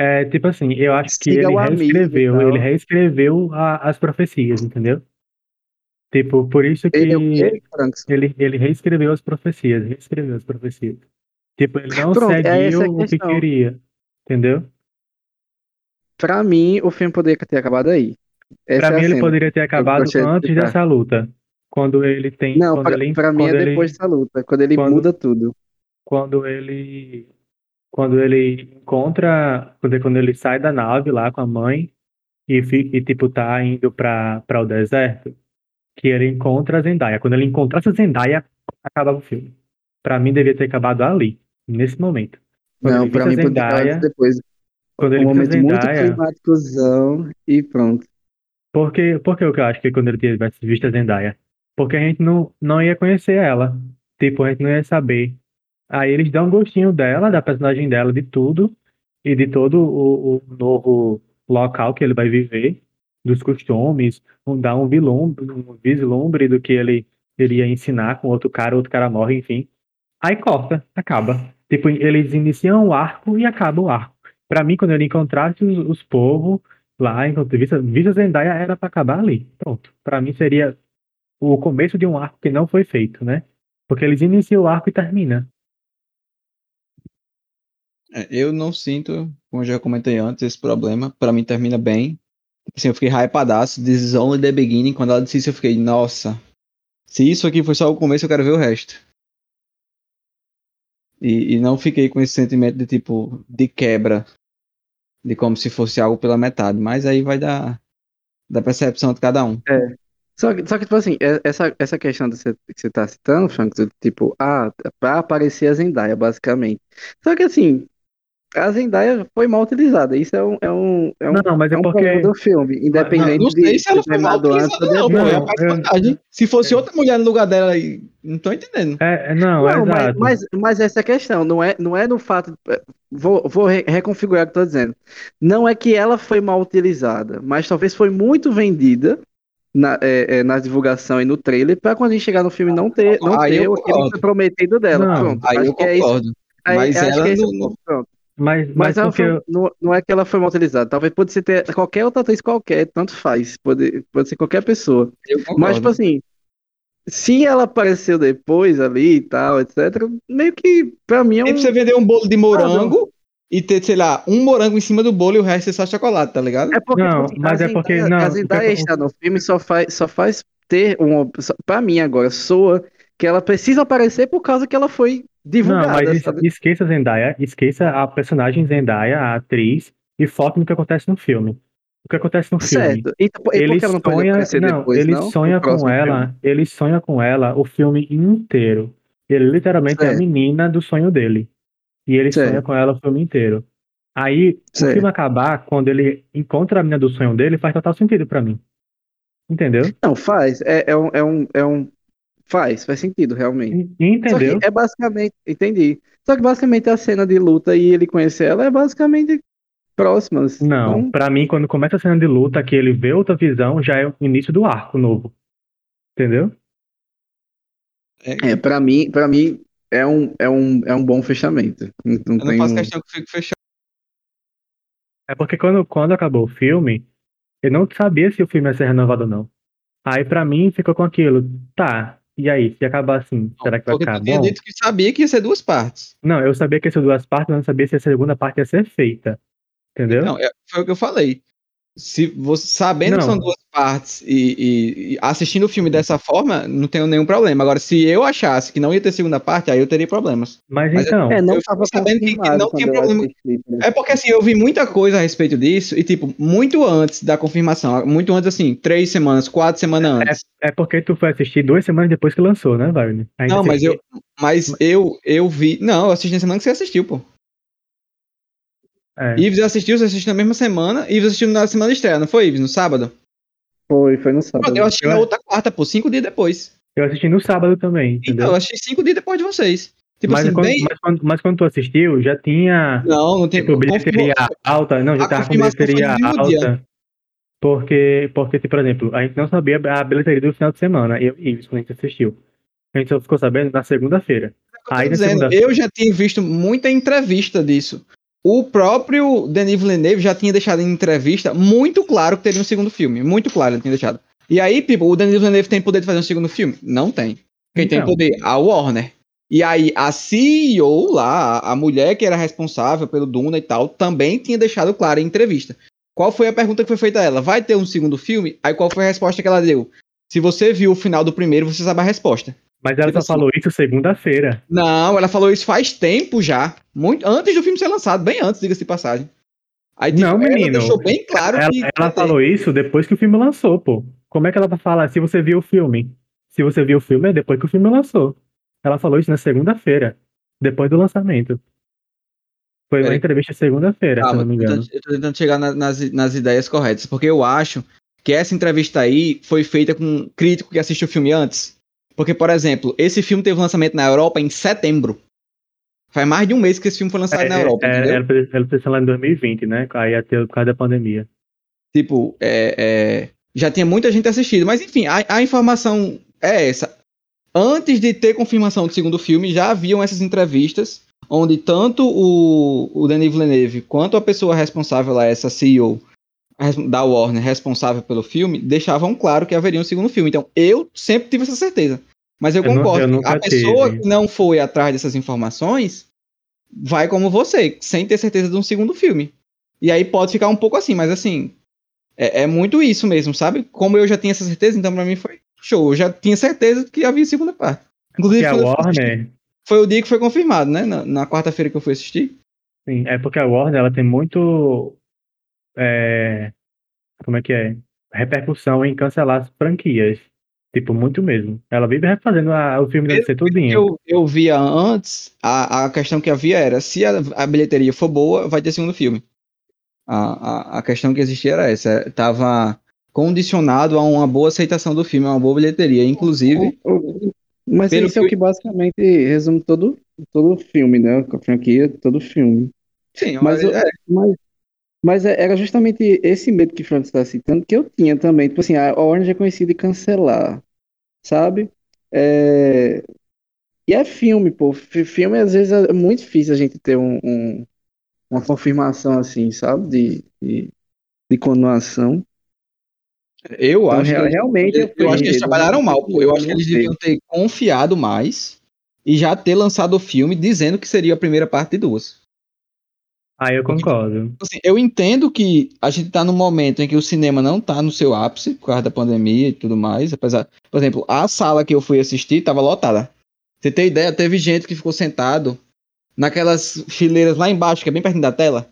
É, tipo assim, eu acho que Siga ele amigo reescreveu, tal. ele reescreveu a- as profecias, entendeu? Tipo, por isso Ele é que quê, Franks? ele, ele reescreveu as profecias, reescreveu as profecias. Tipo, ele não Pronto, é seguiu a o que queria, entendeu? Pra mim, o filme poderia ter acabado aí. Essa Pra é mim, ele cena. poderia ter acabado de antes explicar. dessa luta. Quando ele tem. Não, quando pra, ele, pra mim é quando ele, depois dessa luta, quando ele quando- muda tudo. quando ele. Quando ele encontra. Quando, ele sai da nave lá com a mãe e, e tipo, tá indo pra, pra o deserto, que ele encontra a Zendaya. Quando ele encontrasse a Zendaya, acabava o filme. Pra mim, devia ter acabado ali, nesse momento. Quando Não, pra mim Zendaya, depois. quando Um ele a momento muito Zendaya, climáticozão e pronto. Por que, por que eu acho que quando ele tivesse visto a Zendaya? Porque a gente não, não ia conhecer ela. Tipo, a gente não ia saber. Aí eles dão um gostinho dela, da personagem dela, de tudo. E de todo o, o novo local que ele vai viver. Dos costumes. Um, dá um vislumbre, um vislumbre do que ele iria ensinar com outro cara, outro cara morre, enfim. Aí corta, acaba. Tipo, eles iniciam o arco e acaba o arco. Pra mim, quando ele encontrasse os, os povos lá, enquanto Vista, Vista Zendaya era pra acabar ali. Pronto. Pra mim seria o começo de um arco que não foi feito, né? Porque eles iniciam o arco e termina. É, Eu não sinto, como já comentei antes, esse problema. Pra mim termina bem. Assim, eu fiquei hypadaço. This is only the beginning. Quando ela disse isso, eu fiquei, nossa. Se isso aqui foi só o começo, eu quero ver o resto. E, e não fiquei com esse sentimento de tipo, de quebra. De como se fosse algo pela metade. Mas aí vai dar da percepção de cada um. Só que, só que, tipo assim, é- essa, essa questão que você, que você tá citando, Frank, tipo, ah, pra aparecer a Zendaya, basicamente. Só que assim, a Zendaya foi mal utilizada. Isso é um, é um, é um, Não, mas é é um porque. problema do filme, independente Não sei de se ela foi mal utilizada, não. É a Não, eu- vantagem. Se fosse outra mulher no lugar dela, aí, não tô entendendo. É, é, não, Não, mas, exato. mas, mas essa é a questão, não é, não é no fato. Vou, vou re- reconfigurar o que eu tô dizendo. Não é que ela foi mal utilizada, mas talvez foi muito vendida na, é, é, na divulgação e no trailer, pra quando a gente chegar no filme não ter, não Aí ter aquele que foi prometido dela. Não, Pronto. Aí acho eu que é isso. concordo. Aí, Mas acho ela que é Mas, mas Mas porque. foi- não, não é que ela foi mal utilizada. Talvez pode ser ter qualquer outra atriz qualquer, tanto faz. Pode, pode ser qualquer pessoa. Mas, tipo assim, se ela apareceu depois ali e tal, etc., meio que, pra mim, é um. Tipo você vender um bolo de morango e ter, sei lá, um morango em cima do bolo e o resto é só chocolate, tá ligado? É porque, Não, tipo assim, mas é porque- não, a o que Zendaya eu- estar no filme só faz, só faz ter um. Pra mim agora, soa que ela precisa aparecer por causa que ela foi Não, mas sabe? esqueça a Zendaya, esqueça a personagem Zendaya, a atriz, e foque no que acontece no filme. O que acontece no filme? Certo. E, e por Ele sonha, não, depois, ele não? sonha com ela, filme? ele sonha com ela o filme inteiro. Ele literalmente é a Certo. menina do sonho dele. E ele sonha Certo. com ela o filme inteiro. Aí, o Certo. filme acabar, quando ele encontra a menina do sonho dele, faz total sentido pra mim. Entendeu? Não, faz. É, é um, é um, é um. Faz, faz sentido, realmente. Entendeu? Só que é basicamente. Entendi. Só que basicamente a cena de luta e ele conhecer ela é basicamente próximas. Não, Então, pra mim, quando começa a cena de luta, que ele vê outra visão, já é o início do arco novo. Entendeu? é, pra mim, pra mim é um, é um, é um bom fechamento. Não, não Eu não tem faço um- questão que eu fique fechado. É porque quando, quando acabou o filme, eu não sabia se o filme ia ser renovado ou não. Aí pra mim ficou com aquilo, tá, e aí, se acabar assim, será que vai ficar bom? dito que sabia que ia ser duas partes. Não, eu sabia que ia ser duas partes, mas não sabia se a segunda parte ia ser feita. Entendeu? Não, é- foi o que eu falei. Se você sabendo que Não. são duas partes e, e- e assistindo o filme dessa forma, não tenho nenhum problema. Agora, se eu achasse que não ia ter segunda parte, aí eu teria problemas. Mas Mas então, É, não eu fiquei sabendo que- que não tinha eu problema. assisti, né? É porque assim, eu vi muita coisa a respeito disso, e tipo, muito antes da confirmação, muito antes, assim, três semanas, quatro semanas antes. é porque tu foi assistir duas semanas depois que lançou, né, Wagner? Ainda Não, mas assisti- eu, mas eu, eu vi. Não, eu assisti na semana que você assistiu, pô. É, Ives assistiu, você assistiu na mesma semana, Ives assistiu na semana de estreia, não foi, Ives? No sábado? Foi, foi no sábado. Eu assisti Eu- na outra quarta, pô, cinco dias depois. eu assisti no sábado também, Então, entendeu? eu assisti cinco dias depois de vocês. Tipo mas, assim, quando, bem. mas, quando, mas quando tu assistiu, já tinha Não, não tem. tipo, bilheteria alta. Não, já A tava com bilheteria alta. Porque, porque, tipo, por exemplo, a gente não sabia a bilheteria do final de semana. Eu e Ives, quando a gente assistiu. A gente só ficou sabendo na segunda-feira. Eu Aí na dizendo, segunda eu já tinha visto muita entrevista disso. O próprio Denis Villeneuve já tinha deixado em entrevista muito claro que teria um segundo filme. Muito claro ele tinha deixado. E aí, tipo, o Denis Villeneuve tem poder de fazer um segundo filme? Não tem. Quem então. tem poder? A Warner. E aí, a CEO lá, a mulher que era responsável pelo Duna e tal, também tinha deixado claro em entrevista. Qual foi a pergunta que foi feita a ela? Vai ter um segundo filme? Aí qual foi a resposta que ela deu? Se você viu o final do primeiro, você sabe a resposta. Mas ela tipo só assim, falou isso segunda-feira. Não, ela falou isso faz tempo já. Muito antes do filme ser lançado, bem antes, diga-se de passagem. Aí, tipo, não, menino. deixou bem claro ela, que. Ela falou isso depois que o filme lançou, pô. Como é que ela vai falar se você viu o filme? Se você viu o filme, é depois que o filme lançou. Ela falou isso na segunda-feira, depois do lançamento. Foi uma é. entrevista segunda-feira, ah, se não me engano. Eu tô tentando chegar nas, nas ideias corretas, porque eu acho que essa entrevista aí foi feita com um crítico que assistiu o filme antes. Porque, por exemplo, esse filme teve lançamento na Europa em setembro. Faz mais de um mês que esse filme foi lançado é, na Europa. É, entendeu? Era pra ser lá em 2020, né? Aí ter por causa da pandemia. Tipo, é, é, já tinha muita gente assistido. Mas enfim, a, a, informação é essa. Antes de ter confirmação do segundo filme, já haviam essas entrevistas onde tanto o, o Denis Villeneuve quanto a pessoa responsável lá, essa CEO, da Warner responsável pelo filme deixavam claro que haveria um segundo filme. Então, eu sempre tive essa certeza. Mas eu, eu concordo. Não, eu a pessoa que não foi atrás dessas informações vai como você, sem ter certeza de um segundo filme. E aí pode ficar um pouco assim, mas assim, é, é muito isso mesmo, sabe? Como eu já tinha essa certeza, então pra mim foi show. Eu já tinha certeza que havia segunda parte. Inclusive, foi, a Warner... foi o dia que foi confirmado, né? Na, na quarta-feira que eu fui assistir. Sim, é porque a Warner ela tem muito é, como é que é? Repercussão em cancelar as franquias. Tipo, muito mesmo. Ela vive refazendo a, o filme deve ser tudinho. Eu, eu via antes, a, a questão que havia era, se a, a bilheteria for boa, vai ter segundo filme. A, a, a questão que existia era essa. Tava condicionado a uma boa aceitação do filme, a uma boa bilheteria. Inclusive. Mas isso é o que basicamente resume todo, todo o filme, né? A franquia, todo o filme. Sim, mas, é. mas, mas é, era justamente esse medo que o Frank está citando que eu tinha também. Tipo assim, a Orange é conhecida de cancelar, sabe? É... E é filme, pô. Filme às vezes é muito difícil a gente ter um, um uma confirmação assim, sabe? De, de, de continuação. Eu então, acho que realmente eu, eu acho que eles trabalharam mal. Pô. Eu acho que eles deviam ter confiado mais e já ter lançado o filme dizendo que seria a primeira parte de duas. Ah, eu concordo. Assim, eu entendo que a gente tá num momento em que o cinema não tá no seu ápice, por causa da pandemia e tudo mais. Apesar, por exemplo, a sala que eu fui assistir tava lotada. Você tem ideia? Teve gente que ficou sentado naquelas fileiras lá embaixo, que é bem perto da tela.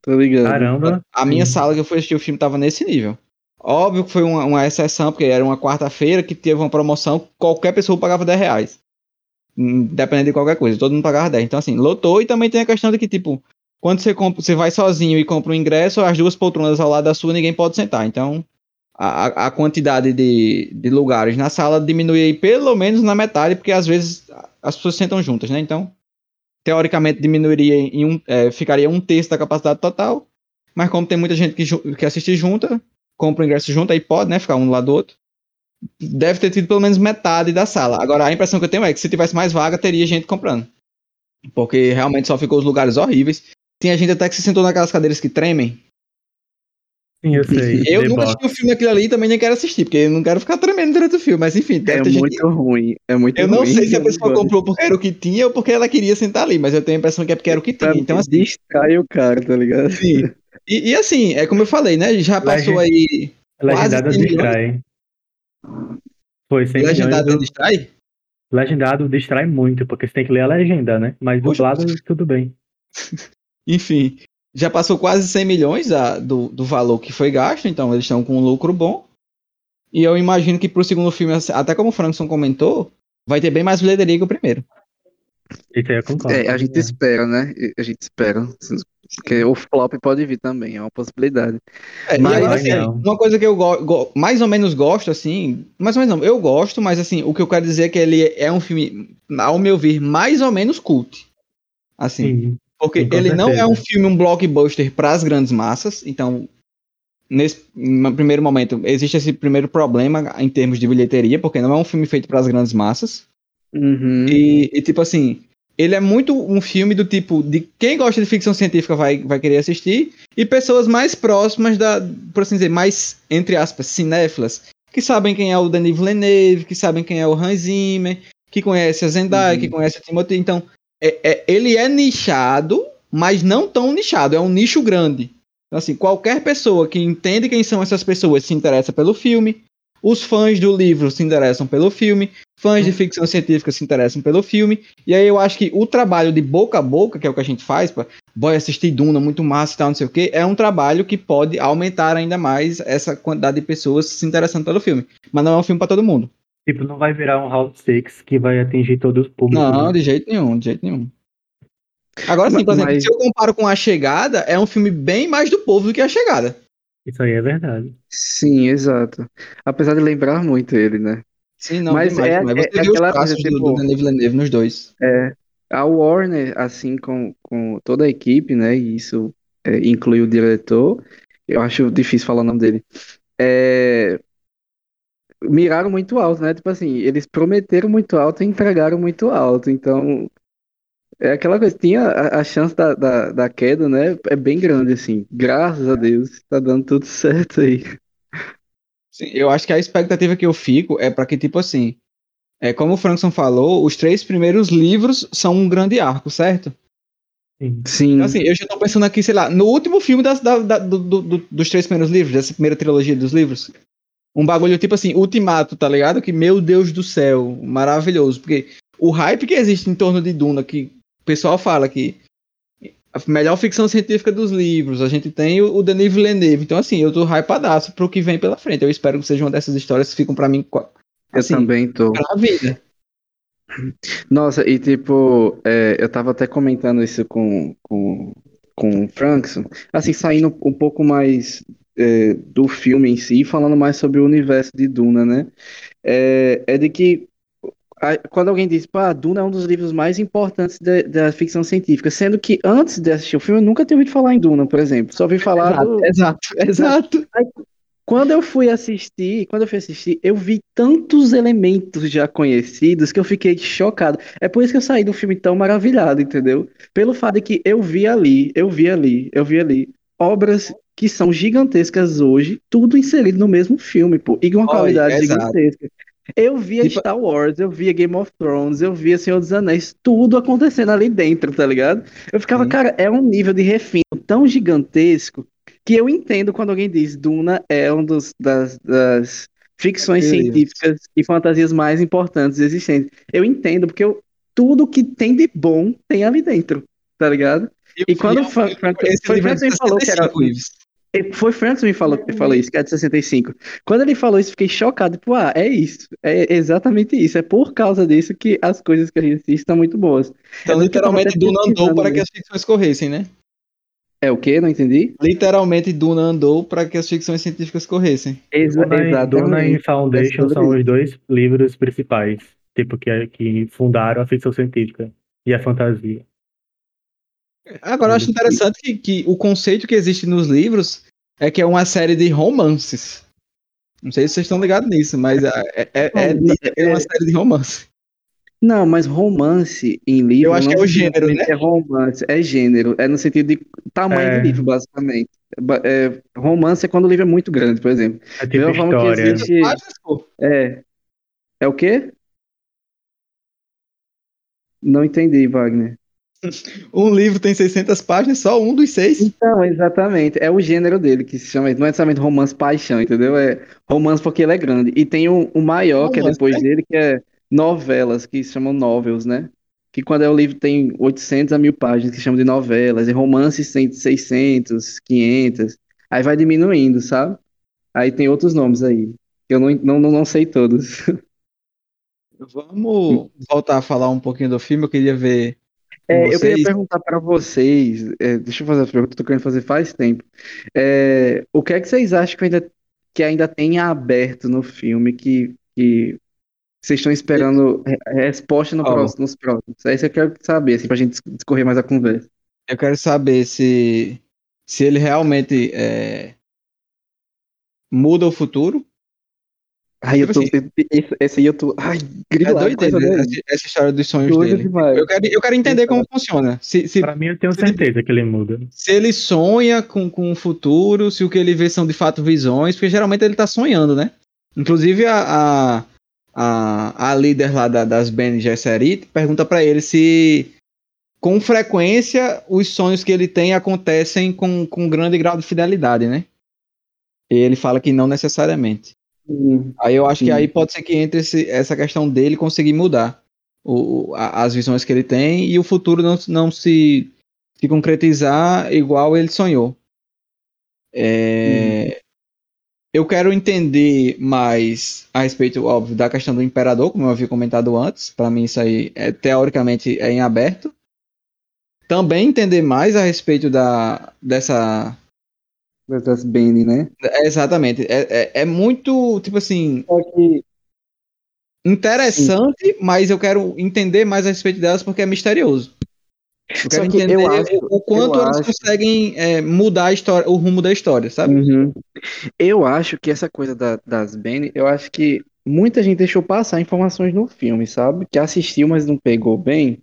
Tô ligado. Caramba. A minha Sim. sala que eu fui assistir o filme tava nesse nível. Óbvio que foi uma, uma exceção, porque era uma quarta-feira que teve uma promoção, qualquer pessoa pagava 10 reais. Dependendo de qualquer coisa, todo mundo pagava 10. Então, assim, lotou e também tem a questão de que, tipo, quando você, compra, você vai sozinho e compra um ingresso, as duas poltronas ao lado da sua ninguém pode sentar. Então, a, a quantidade de, de lugares na sala diminui pelo menos na metade, porque às vezes as pessoas sentam juntas, né? Então, teoricamente diminuiria em um, é, ficaria um terço da capacidade total. Mas como tem muita gente que, que assiste junta, compra o ingresso junto, aí pode, né? Ficar um do lado do outro. Deve ter tido pelo menos metade da sala. Agora, a impressão que eu tenho é que se tivesse mais vaga, teria gente comprando. Porque realmente só ficou os lugares horríveis. Tinha gente até que se sentou naquelas cadeiras que tremem. Sim, eu sei. Eu nunca assisti o filme aquilo ali e também nem quero assistir, porque eu não quero ficar tremendo durante o filme. Mas enfim, é ter muito gente... ruim. É muito eu ruim. Eu não sei se a pessoa comprou porque era o que tinha ou porque ela queria sentar ali, mas eu tenho a impressão que é porque era o que tinha. Então, assim... Distrai o cara, tá ligado? Sim. E, e, assim, é como eu falei, né? Já passou Legend... aí. Legendado distrai. Foi 100 Legendado milhões. distrai? Legendado distrai muito, porque você tem que ler a legenda, né? Mas dublado, tudo bem. Enfim, já passou quase 100 milhões a, do, do valor que foi gasto, então eles estão com um lucro bom. E eu imagino que pro segundo filme, até como o Frankson comentou, vai ter bem mais bilheteria que o primeiro. Isso aí eu concordo. É, a gente espera, né? A gente espera. Porque o flop pode vir também, é uma possibilidade. É, mas, assim, uma coisa que eu mais ou menos gosto, assim, mais ou menos não, eu gosto, mas assim, o que eu quero dizer é que ele é um filme, ao meu ver, mais ou menos cult. Assim, Sim. Porque Sim, ele certeza. não é um filme, um blockbuster para as grandes massas. Então, nesse primeiro momento, existe esse primeiro problema em termos de bilheteria, porque não é um filme feito para as grandes massas. Uhum. E, e, tipo assim, ele é muito um filme do tipo de quem gosta de ficção científica vai, vai querer assistir e pessoas mais próximas da, por assim dizer, mais entre aspas, cinéfilas, que sabem quem é o Denis Villeneuve, que sabem quem é o Hans Zimmer, que conhece a Zendaya, uhum. que conhece o Timothy. Então, é, é, ele é nichado, mas não tão nichado, é um nicho grande. Então, assim, qualquer pessoa que entende quem são essas pessoas se interessa pelo filme, os fãs do livro se interessam pelo filme, fãs de ficção científica se interessam pelo filme, e aí eu acho que o trabalho de boca a boca, que é o que a gente faz, para boy, assistir Duna, muito massa e tal, não sei o que, é um trabalho que pode aumentar ainda mais essa quantidade de pessoas se interessando pelo filme. Mas não é um filme para todo mundo. Tipo, não vai virar um Round Six que vai atingir todos os públicos. Não, né? de jeito nenhum, de jeito nenhum. Agora sim, por exemplo, Mas... se eu comparo com A Chegada, é um filme bem mais do povo do que A Chegada. Isso aí é verdade. Sim, exato. Apesar de lembrar muito ele, né? Sim, não, mas demais, é, mas você é, viu aquela os coisa, tipo, do Denis Villeneuve nos dois. É, a Warner, assim, com, com toda a equipe, né, e isso é, inclui o diretor, eu acho difícil falar o nome dele, é, miraram muito alto, né, tipo assim, eles prometeram muito alto e entregaram muito alto, então é aquela coisa, tinha a, a chance da, da, da, queda, né? É bem grande, assim. Graças a Deus, tá dando tudo certo aí. Sim, eu acho que a expectativa que eu fico é para que, tipo assim, é, como o Frankson falou, os três primeiros livros são um grande arco, certo? Sim. Então, assim, eu já tô pensando aqui, sei lá, no último filme das, da, da, do, do, dos três primeiros livros, dessa primeira trilogia dos livros. Um bagulho tipo assim, Ultimato, tá ligado? Que, meu Deus do céu, maravilhoso. Porque o hype que existe em torno de Duna, que pessoal fala que a melhor ficção científica dos livros, a gente tem o, Denis Villeneuve. Então, assim, eu tô hypadaço pro que vem pela frente. Eu espero que seja uma dessas histórias que ficam para mim. Assim, eu também tô. Pra vida. Nossa, e tipo, é, eu tava até comentando isso com, com, com o Frankson, assim, saindo um pouco mais é, do filme em si, falando mais sobre o universo de Duna, né? É, é de que quando alguém diz, pá, Duna é um dos livros mais importantes da, da, ficção científica, sendo que antes de assistir o filme eu nunca tinha ouvido falar em Duna, por exemplo, só ouvi falar exato, do... exato, exato. Aí, quando eu fui assistir, quando eu fui assistir, eu vi tantos elementos já conhecidos que eu fiquei chocado. É por isso que eu saí do filme tão maravilhado, entendeu? Pelo fato de que eu vi ali, eu vi ali, eu vi ali obras que são gigantescas hoje, tudo inserido no mesmo filme, pô, e com uma Oi, qualidade gigantesca. Eu via tipo... Star Wars, eu via Game of Thrones, eu via Senhor dos Anéis, tudo acontecendo ali dentro, tá ligado? Eu ficava, Sim. cara, é um nível de refino tão gigantesco que eu entendo quando alguém diz Duna é um dos das, das ficções científicas e fantasias mais importantes existentes. Eu entendo, porque eu, tudo que tem de bom tem ali dentro, tá ligado? Eu e quando o Frank, Frank, foi Frank falou que era. Foi Francis que me falou, que falou isso, que é de 65. Quando ele falou isso, fiquei chocado. Tipo, ah, é isso. É exatamente isso. É por causa disso que as coisas que a gente assiste estão muito boas. Então, literalmente, Duna andou para que as ficções corressem, né? É o quê? Não entendi? Literalmente, Duna andou para que as ficções científicas corressem. Exa Duna, Duna e Foundation são os dois livros principais, tipo, que, que fundaram a ficção científica e a fantasia. Agora eu acho interessante que, que o conceito que existe nos livros é que é uma série de romances. Não sei se vocês estão ligados nisso, mas é, é, é, é, é uma série de romance. Não, mas romance em livro. Eu acho que é o gênero, né? É romance, é gênero. É no sentido de tamanho é. do livro, basicamente. É, romance é quando o livro é muito grande, por exemplo. É tipo história. Que existe... É. É o quê? Não entendi, Wagner. Um livro tem 600 páginas, só um dos seis. Então, exatamente. É o gênero dele que se chama. Não é necessariamente romance paixão, entendeu? É romance porque ele é grande. E tem o, o maior, romance, que é depois né? dele, que é novelas, que se chamam novels, né? Que quando é o livro tem 800 a 1000 páginas, que chamam de novelas. E romances tem 600, 500. Aí vai diminuindo, sabe? Aí tem outros nomes aí. Que eu não, não, não sei todos. Vamos voltar a falar um pouquinho do filme. Eu queria ver é, eu queria perguntar para vocês, é, deixa eu fazer a pergunta que eu tô querendo fazer faz tempo. É, o que é que vocês acham que ainda, que ainda tem aberto no filme que, que vocês estão esperando resposta no oh. próximo, nos próximos? É isso que eu quero saber, assim, pra gente discorrer mais a conversa. Eu quero saber se, se ele realmente é, muda o futuro. Ai, eu Tipo tô. Esse, esse aí eu tô. Ai, É grilado com doideira essa daí. essa, essa história dos sonhos Doido dele. demais. Eu quero, eu quero entender como funciona. Se, se, Pra mim, eu tenho certeza que ele muda. se ele sonha com, com o futuro, se o que ele vê são de fato visões, porque geralmente ele tá sonhando, né? Inclusive a, a, a, a líder lá da- das Bene Gesserit pergunta pra ele se com frequência os sonhos que ele tem acontecem com, com grande grau de fidelidade, né? E ele fala que não necessariamente. Hum, Aí eu acho que Sim. aí pode ser que entre esse- essa questão dele conseguir mudar o, a- as visões que ele tem e o futuro não, não se, se concretizar igual ele sonhou. É, Eu quero entender mais a respeito, óbvio, da questão do imperador, como eu havia comentado antes. Para mim, isso aí é, teoricamente é em aberto. Também entender mais a respeito da, dessa. Das Bene, né? é, exatamente. É, é, é muito, tipo assim, que. interessante, mas eu quero entender mais a respeito delas porque é misterioso. Eu quero que entender eu acho, o, quanto elas acho- conseguem é, mudar a história, o rumo da história, sabe? Uhum. Eu acho que essa coisa da- das Bene, eu acho que muita gente deixou passar informações no filme, sabe? Que assistiu, mas não pegou bem,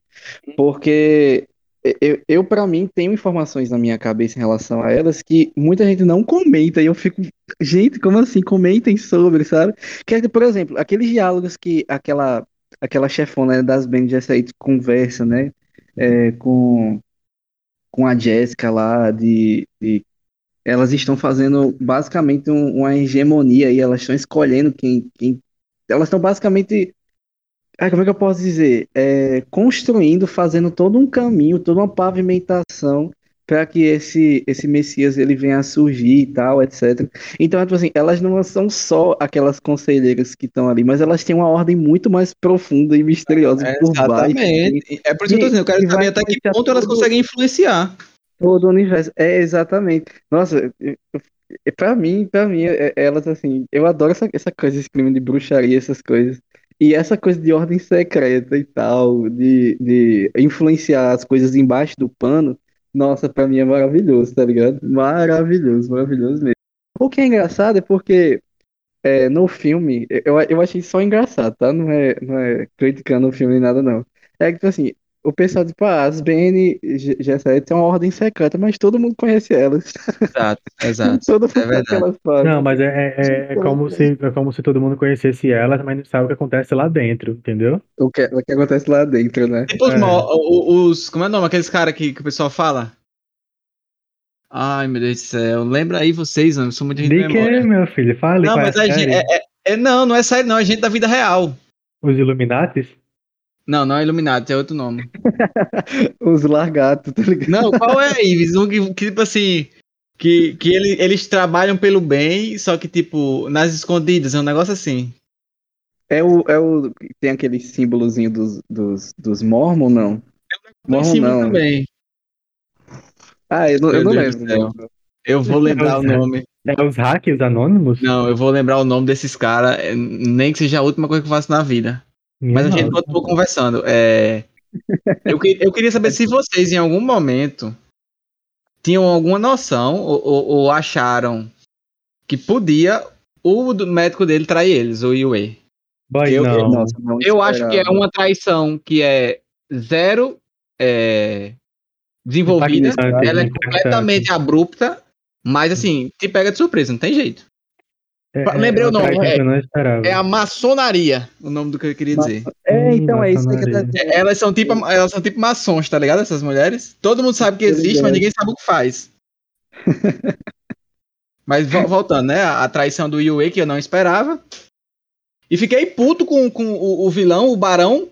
porque eu, eu para mim, tenho informações na minha cabeça em relação a elas que muita gente não comenta, e eu fico, gente, como assim? Comentem sobre, sabe? Que, é, por exemplo, aqueles diálogos que aquela, aquela chefona das Bene Gesserit conversa, né? É, com, com a Jéssica lá de, de elas estão fazendo basicamente um- uma hegemonia e elas estão escolhendo quem, quem elas estão basicamente ah, como é que eu posso dizer É, construindo fazendo todo um caminho toda uma pavimentação para que esse esse Messias ele venha a surgir e tal etc então tipo assim elas não são só aquelas conselheiras que estão ali mas elas têm uma ordem muito mais profunda e misteriosa É, por baixo exatamente. É por isso que eu tô dizendo, eu quero saber até que ponto elas todo- conseguem influenciar. Todo o universo. É, exatamente. Nossa, eu- pra mim, pra mim, é- elas assim, eu adoro essa, essa coisa, esse clima de bruxaria, essas coisas. E essa coisa de ordem secreta e tal, de, de influenciar as coisas embaixo do pano, nossa, pra mim é maravilhoso, tá ligado? Maravilhoso, maravilhoso mesmo. O que é engraçado é porque é, no filme, eu, eu achei só engraçado, tá? Não é, não é criticando o filme nem nada, não. É que, tipo assim, o pessoal, tipo, ah, as BN Gesserit é uma ordem secreta, mas todo mundo conhece elas. Exato, exato. Todo mundo é o que verdade. elas fazem. Não, mas é, é, é- é como se, é como se todo mundo conhecesse elas, mas não sabe o que acontece lá dentro, entendeu? O que, o que acontece lá dentro, né? Tipo os, É. os- Como é o nome? Aqueles caras que, que o pessoal fala? Ai, meu Deus do céu. Lembra aí vocês, mano. Eu sou muito de memória. que, meu filho? Fale Não, é mas a é, gente- é, é- é- Não, não é série, não. É gente da vida real. Os Illuminatis? Não, não é Illuminati, é outro nome. Os largatos, tá ligado? Não, qual é, Ives? Um que, que, tipo assim. Que, que ele- eles trabalham pelo bem, só que, tipo, nas escondidas, é um negócio assim. É o, é o. Tem aquele símbolozinho dos, dos, dos Mormon, não? Em Mormon não. também. Ah, eu não, eu não Deus lembro. céu. Eu vou lembrar o nome. É os hackers anônimos? Não, eu vou lembrar o nome desses caras, é, nem que seja a última coisa que eu faço na vida. Minha Mas a gente continua conversando. É, eu, que- eu queria saber se vocês, em algum momento, tinham alguma noção ou, ou- ou acharam que podia o do- médico dele trair eles, o Yue. Boy, eu- não. Nossa, não Eu acho que é uma traição que é zero é, desenvolvida, Impactante, ela é impactante. completamente abrupta, mas assim, te pega de surpresa, não tem jeito. É- lembrei é o nome, é-. É a maçonaria, o nome do que eu queria dizer. É, então é isso que eu tô. Elas são tipo, elas são tipo maçons, tá ligado? Essas mulheres. Todo mundo sabe que existe, mas ninguém sabe o que faz. mas vo- voltando, né? A, a traição do Yue que eu não esperava. E fiquei puto com, com o, o vilão, o barão,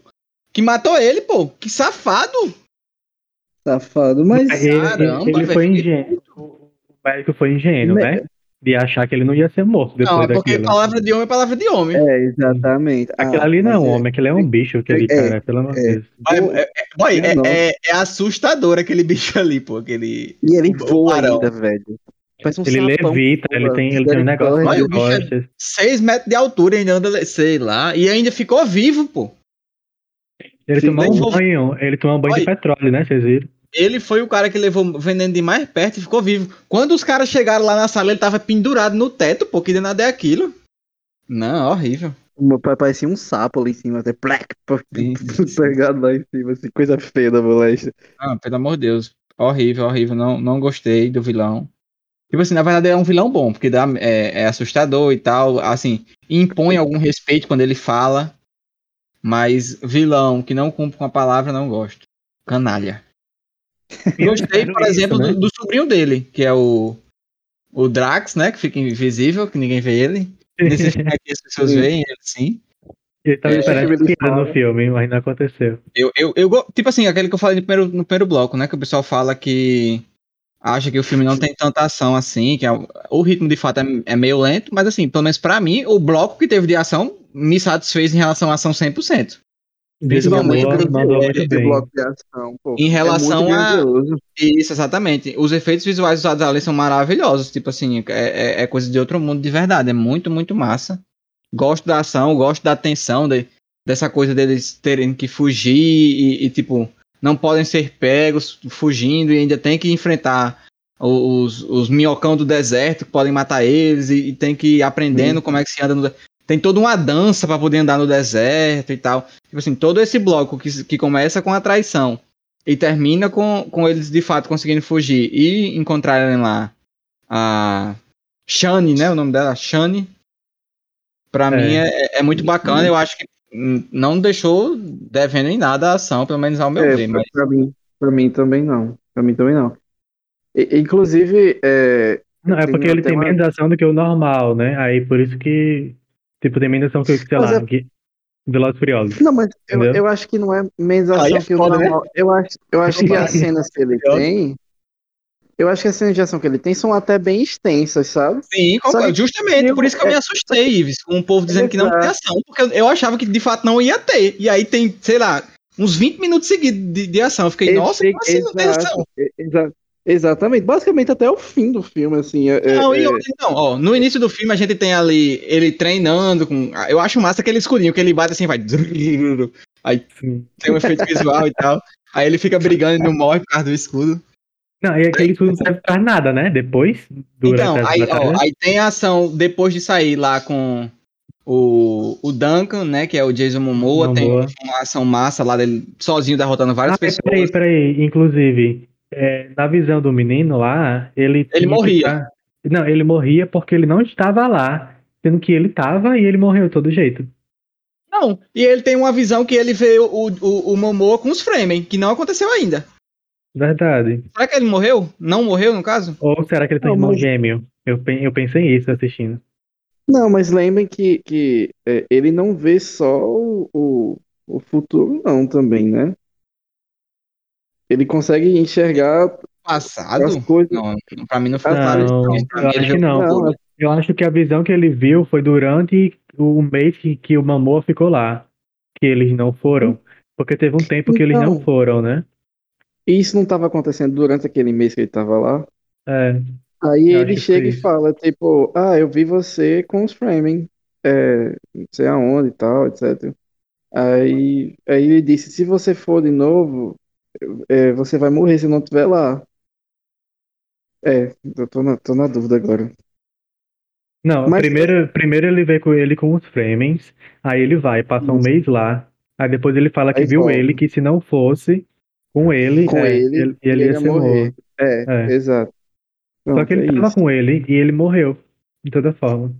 que matou ele, pô. Que safado. Safado, mas. Ele, Caramba, ele foi ingênuo. O médico foi ingênuo, né? De achar que ele não ia ser morto depois Não, é porque daquilo. palavra de homem é palavra de homem. É, exatamente. Aquele Ah, ali não é um homem, aquele é um bicho, aquele é, cara, pelo amor de é. Deus. Boy, é, é- é- é- é assustador aquele bicho ali, pô. Aquele. E ele voa barão. ainda, velho. Um Ele sapão, levita, ele voa, tem, ele tem um negócio Olha, é- costas. 6 metros de altura e ainda anda, sei lá. E ainda ficou vivo, pô. Ele Sim, tomou um banho, ele tomou um banho de petróleo, né? Vocês viram? Ele foi o cara que levou o veneno de mais perto e ficou vivo. Quando os caras chegaram lá na sala, ele tava pendurado no teto, pô, que de nada é aquilo. Não, horrível. Meu pai parecia um sapo ali em cima, até black, pegado lá em cima, assim, coisa feia da moléstia. Ah, pelo amor de Deus. Horrível, horrível. Não, não gostei do vilão. Tipo assim, na verdade é um vilão bom, porque dá, é, é assustador e tal. Assim, impõe algum respeito quando ele fala. Mas vilão que não cumpre com a palavra, não gosto. Canalha. Gostei, por exemplo, isso, né? do, do, sobrinho dele, que é o, o Drax, né? Que fica invisível, que ninguém vê ele. Nesse filme aqui as pessoas veem ele sim. Ele tava é, esperando piada no filme, mas não aconteceu. Eu, eu, eu, tipo assim, aquele que eu falei no primeiro, no primeiro bloco, né? Que o pessoal fala que acha que o filme não tem tanta ação assim, que é, o ritmo de fato é, é, meio lento, mas assim, pelo menos pra mim, o bloco que teve de ação me satisfez em relação à ação 100%. Principalmente bloco de ação, pô. Em relação é a. Isso, exatamente. Os efeitos visuais usados ali são maravilhosos. Tipo assim, é, é, é, coisa de outro mundo de verdade. É muito, muito massa. Gosto da ação, gosto da tensão, de, dessa coisa deles terem que fugir e, e, tipo, não podem ser pegos fugindo e ainda tem que enfrentar os, os minhocão do deserto que podem matar eles e, e tem que ir aprendendo Sim. como é que se anda no tem toda uma dança para poder andar no deserto e tal. Tipo assim, todo esse bloco que, que começa com a traição e termina com, com eles de fato conseguindo fugir e encontrarem lá a Shani, né? O nome dela, Shani. Pra é. mim é, é muito bacana. Eu acho que não deixou devendo em nada a ação, pelo menos ao meu é, ver. Mas... Pra, mim, pra mim também não. Pra mim também não. E, inclusive. É, não, é porque ele tem uma... menos ação do que o normal, né? Aí por isso que Tipo, tem menos ação que, sei mas lá, é... que Velozes Furiosos. Não, mas eu, eu, acho que não é menos ação é que o né? normal. Né? Eu acho, eu acho que as cenas que ele tem. Eu acho que as cenas de ação que ele tem são até bem extensas, sabe? Sim, que, justamente. Por isso que eu me assustei, Ives, com o povo dizendo que não tem ação, porque eu achava que de fato não ia ter. E aí tem, sei lá, uns 20 minutos seguidos de, de ação. Eu fiquei, nossa, como assim não tem ação? Exato. Exatamente, basicamente até o fim do filme, assim. É, é não, é, não, ó, no início do filme a gente tem ali ele treinando com. Eu acho massa aquele escudinho que ele bate assim, vai. Aí tem um efeito visual e tal. Aí ele fica brigando e não morre por causa do escudo. Não, e aquele escudo não serve pra nada, né? Depois. Então, aí, ó, aí tem a ação depois de sair lá com o, o Duncan, né? Que é o Jason Momoa. Momoa. Tem uma ação massa lá dele sozinho derrotando várias ah, pessoas. Peraí, peraí. Inclusive, é, na visão do menino lá, ele. Ele morria. Não, ele morria porque ele não estava lá, sendo que ele estava e ele morreu de todo jeito. Não, e ele tem uma visão que ele vê o, o, o Momoa com os Fremen, que não aconteceu ainda. Verdade. Será que ele morreu? Não morreu, no caso? Ou será que ele tem não, irmão mas... gêmeo? Eu, eu pensei nisso assistindo. Não, mas lembrem que, que é, ele não vê só o, o, o futuro, não, também, né? Ele consegue enxergar passado? As coisas. Não, pra mim não foi claro. Não, eu acho que não. não. Eu acho que a visão que ele viu foi durante o mês que, que o Mamor ficou lá. Que eles não foram. Porque teve um tempo que eles não então. foram, né? E isso não estava acontecendo durante aquele mês que ele estava lá? É. Aí ele chega e fala, tipo, ah, eu vi você com os framing, é, não sei aonde e tal, etc. Aí, aí ele disse, se você for de novo, é, você vai morrer se não estiver lá. É, eu tô na, tô na dúvida agora. Não, Mas... primeiro, primeiro ele vê com ele com os Fremens, aí ele vai, passa um mês lá, aí depois ele fala que aí viu volta. ele, que se não fosse com ele, com é, ele, ele, ele, ia, ia morrer. É, é, exato. Pronto, Só que ele é tava isso. com ele e ele morreu, de toda forma.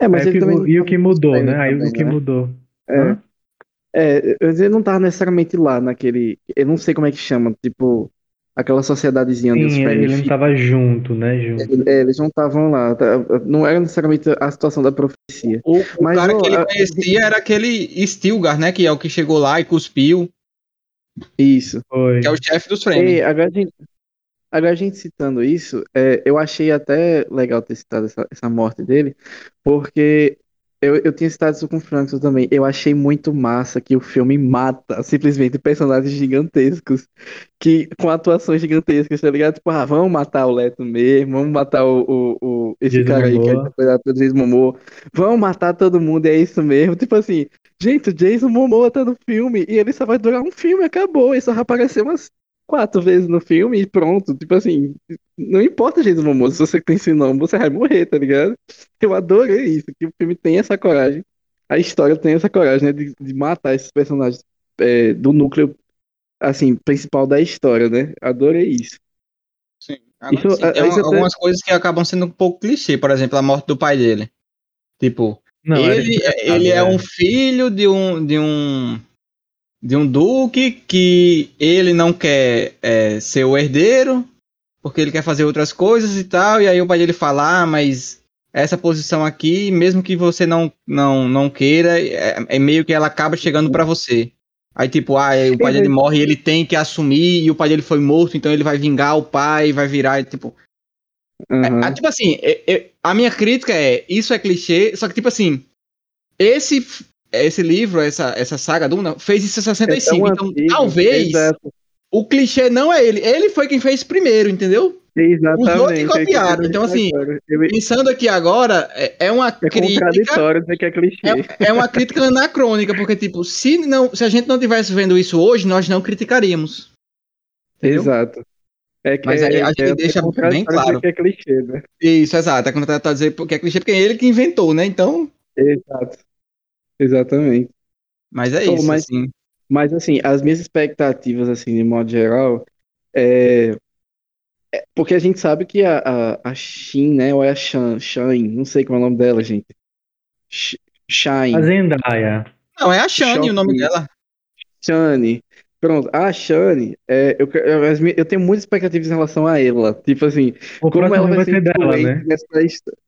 É, mas aí ele também... E o que mudou, né? Aí o que né? mudou. É. Hã? É, ele não tava necessariamente lá naquele. Eu não sei como é que chama, tipo, aquela sociedadezinha Sim, dos Ele não tava junto, né? Junto. É, eles não estavam lá. Tá, não era necessariamente a situação da profecia. O, o Mas, cara ó, que ele conhecia a... era aquele Stilgar, né? Que é o que chegou lá e cuspiu. Isso. Foi. Que é o chefe dos Fremen. Agora a gente, agora a gente citando isso, é, eu achei até legal ter citado essa, essa morte dele, porque eu, eu tinha citado isso com o Franco também. Eu achei muito massa que o filme mata simplesmente personagens gigantescos que com atuações gigantescas, tá ligado? Tipo, ah, vamos matar o Leto mesmo, vamos matar o, o, o esse Jason cara aí que é pelo Jason Momoa, vamos matar todo mundo, é isso mesmo. Tipo assim, gente, o Jason Momoa tá no filme e ele só vai durar um filme, acabou. Ele só vai aparecer umas quatro vezes no filme e pronto. Tipo assim, não importa, gente, Momoa, se você tem esse nome, você vai morrer, tá ligado? Eu adorei isso, que o filme tem essa coragem. A história tem essa coragem, né, de, de matar esses personagens é, do núcleo, assim, principal da história, né? Adorei isso. Sim. Agora, isso, sim, tem uma, algumas coisas que acabam sendo um pouco clichê, por exemplo, a morte do pai dele. Tipo, não, ele, é, ele é um filho de um, de um de um duque que ele não quer é, ser o herdeiro porque ele quer fazer outras coisas e tal, e aí o pai dele fala, ah, mas essa posição aqui, mesmo que você não não, não queira, é, é meio que ela acaba chegando para você. Aí tipo, ah, o pai dele morre e ele tem que assumir, e o pai dele foi morto, então ele vai vingar o pai, vai virar, tipo... Uhum. É, tipo assim, é, é, a minha crítica é, isso é clichê, só que tipo assim, esse esse livro, essa, essa saga Duna, fez isso em 65. É então, antigo, talvez exato. O clichê não é ele. Ele foi quem fez primeiro, entendeu? Exatamente. Os outros copiaram. Então, assim, pensando aqui agora, é, é uma é crítica. dizer que é clichê. É, é, uma crítica anacrônica, porque, tipo, se, não, se a gente não tivesse vendo isso hoje, nós não criticaríamos. Entendeu? Exato. É que, Mas aí é, a gente é, deixa bem claro. Que é clichê, né? Isso, exato. É tá dizendo que é clichê, porque é ele que inventou, né? Então. Exato. Exatamente. Mas é isso, mas, assim. Mas, assim, as minhas expectativas, assim, de modo geral, é... é porque a gente sabe que a, a, a Shin, né, ou é a Shan, Shine, não sei como é o nome dela, gente. Shine. A Zendaya. Não, é a Shane o nome dela. Shane. Pronto, a Shane, é, eu, eu, eu, tenho muitas expectativas em relação a ela. Tipo assim, o como ela vai, vai ser dela, né? Nessa...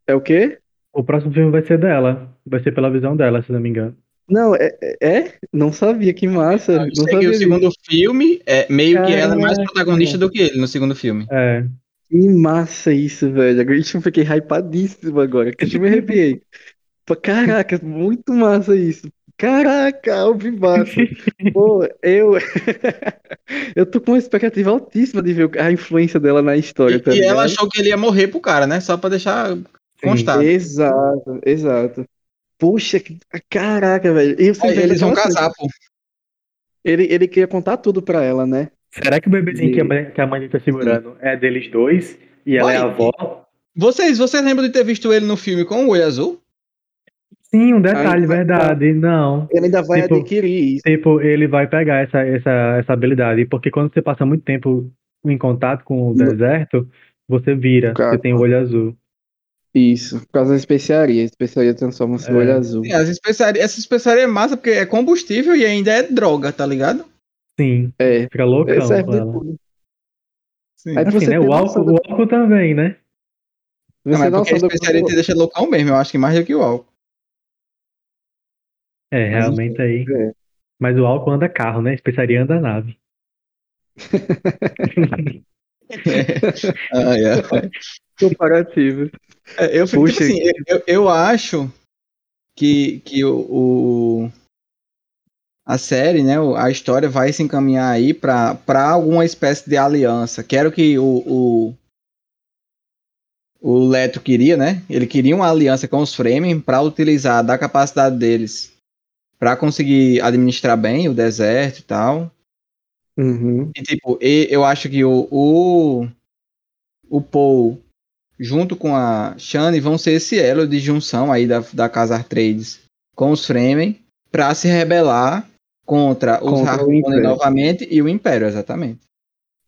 É o quê? O próximo filme vai ser dela. Vai ser pela visão dela, se não me engano. Não, é? é? Não sabia, que massa. Não, não sabia o segundo filme, é meio que ela é mais protagonista do que ele no segundo filme. É. Que massa isso, velho. Agora eu fiquei hypadíssimo agora, que eu me arrepiei. Caraca, muito massa isso. Caraca, o massa. Pô, eu. eu tô com uma expectativa altíssima de ver a influência dela na história. E, tá e ela achou que ele ia morrer pro cara, né? Só pra deixar Constado. Exato, exato. Puxa, que... caraca, velho. E Aí, eles vão casar, pô. Ele, ele queria contar tudo pra ela, né? Será que o bebezinho e... que, a mãe, que a mãe tá segurando é deles dois e ela Oi. é a avó? Vocês, vocês lembram de ter visto ele no filme com o olho azul? Sim, um detalhe, verdade. Não. Ele ainda vai tipo, adquirir isso. Tipo, ele vai pegar essa, essa, essa habilidade. Porque quando você passa muito tempo em contato com o deserto, você vira, você tem o olho azul. Isso, por causa da especiaria. A especiaria transforma o é. olho azul. Sim, as especiaria, essa especiaria é massa porque é combustível e ainda é droga, tá ligado? Sim. É. Fica loucão. É, serve de tudo. Sim. Aí assim, né? O álcool, o álcool também, né? Você não, mas porque a especiaria te deixa loucão mesmo, eu acho que mais do que o álcool. É, realmente aí. É. Mas o álcool anda carro, né? A especiaria anda nave. é. Ah, é. Comparativo. É, eu, fico, tipo assim, eu, eu, acho que, que o, o, a série, né, a história vai se encaminhar aí para alguma espécie de aliança. Quero que o, o, o Leto queria, né? Ele queria uma aliança com os Fremen para utilizar da capacidade deles para conseguir administrar bem o deserto e tal. Uhum. E tipo, eu acho que o, o, o Paul junto com a Shane, vão ser esse elo de junção aí da, da Casa Artrades com os Fremen para se rebelar contra os Harkonnen novamente e o Império, exatamente.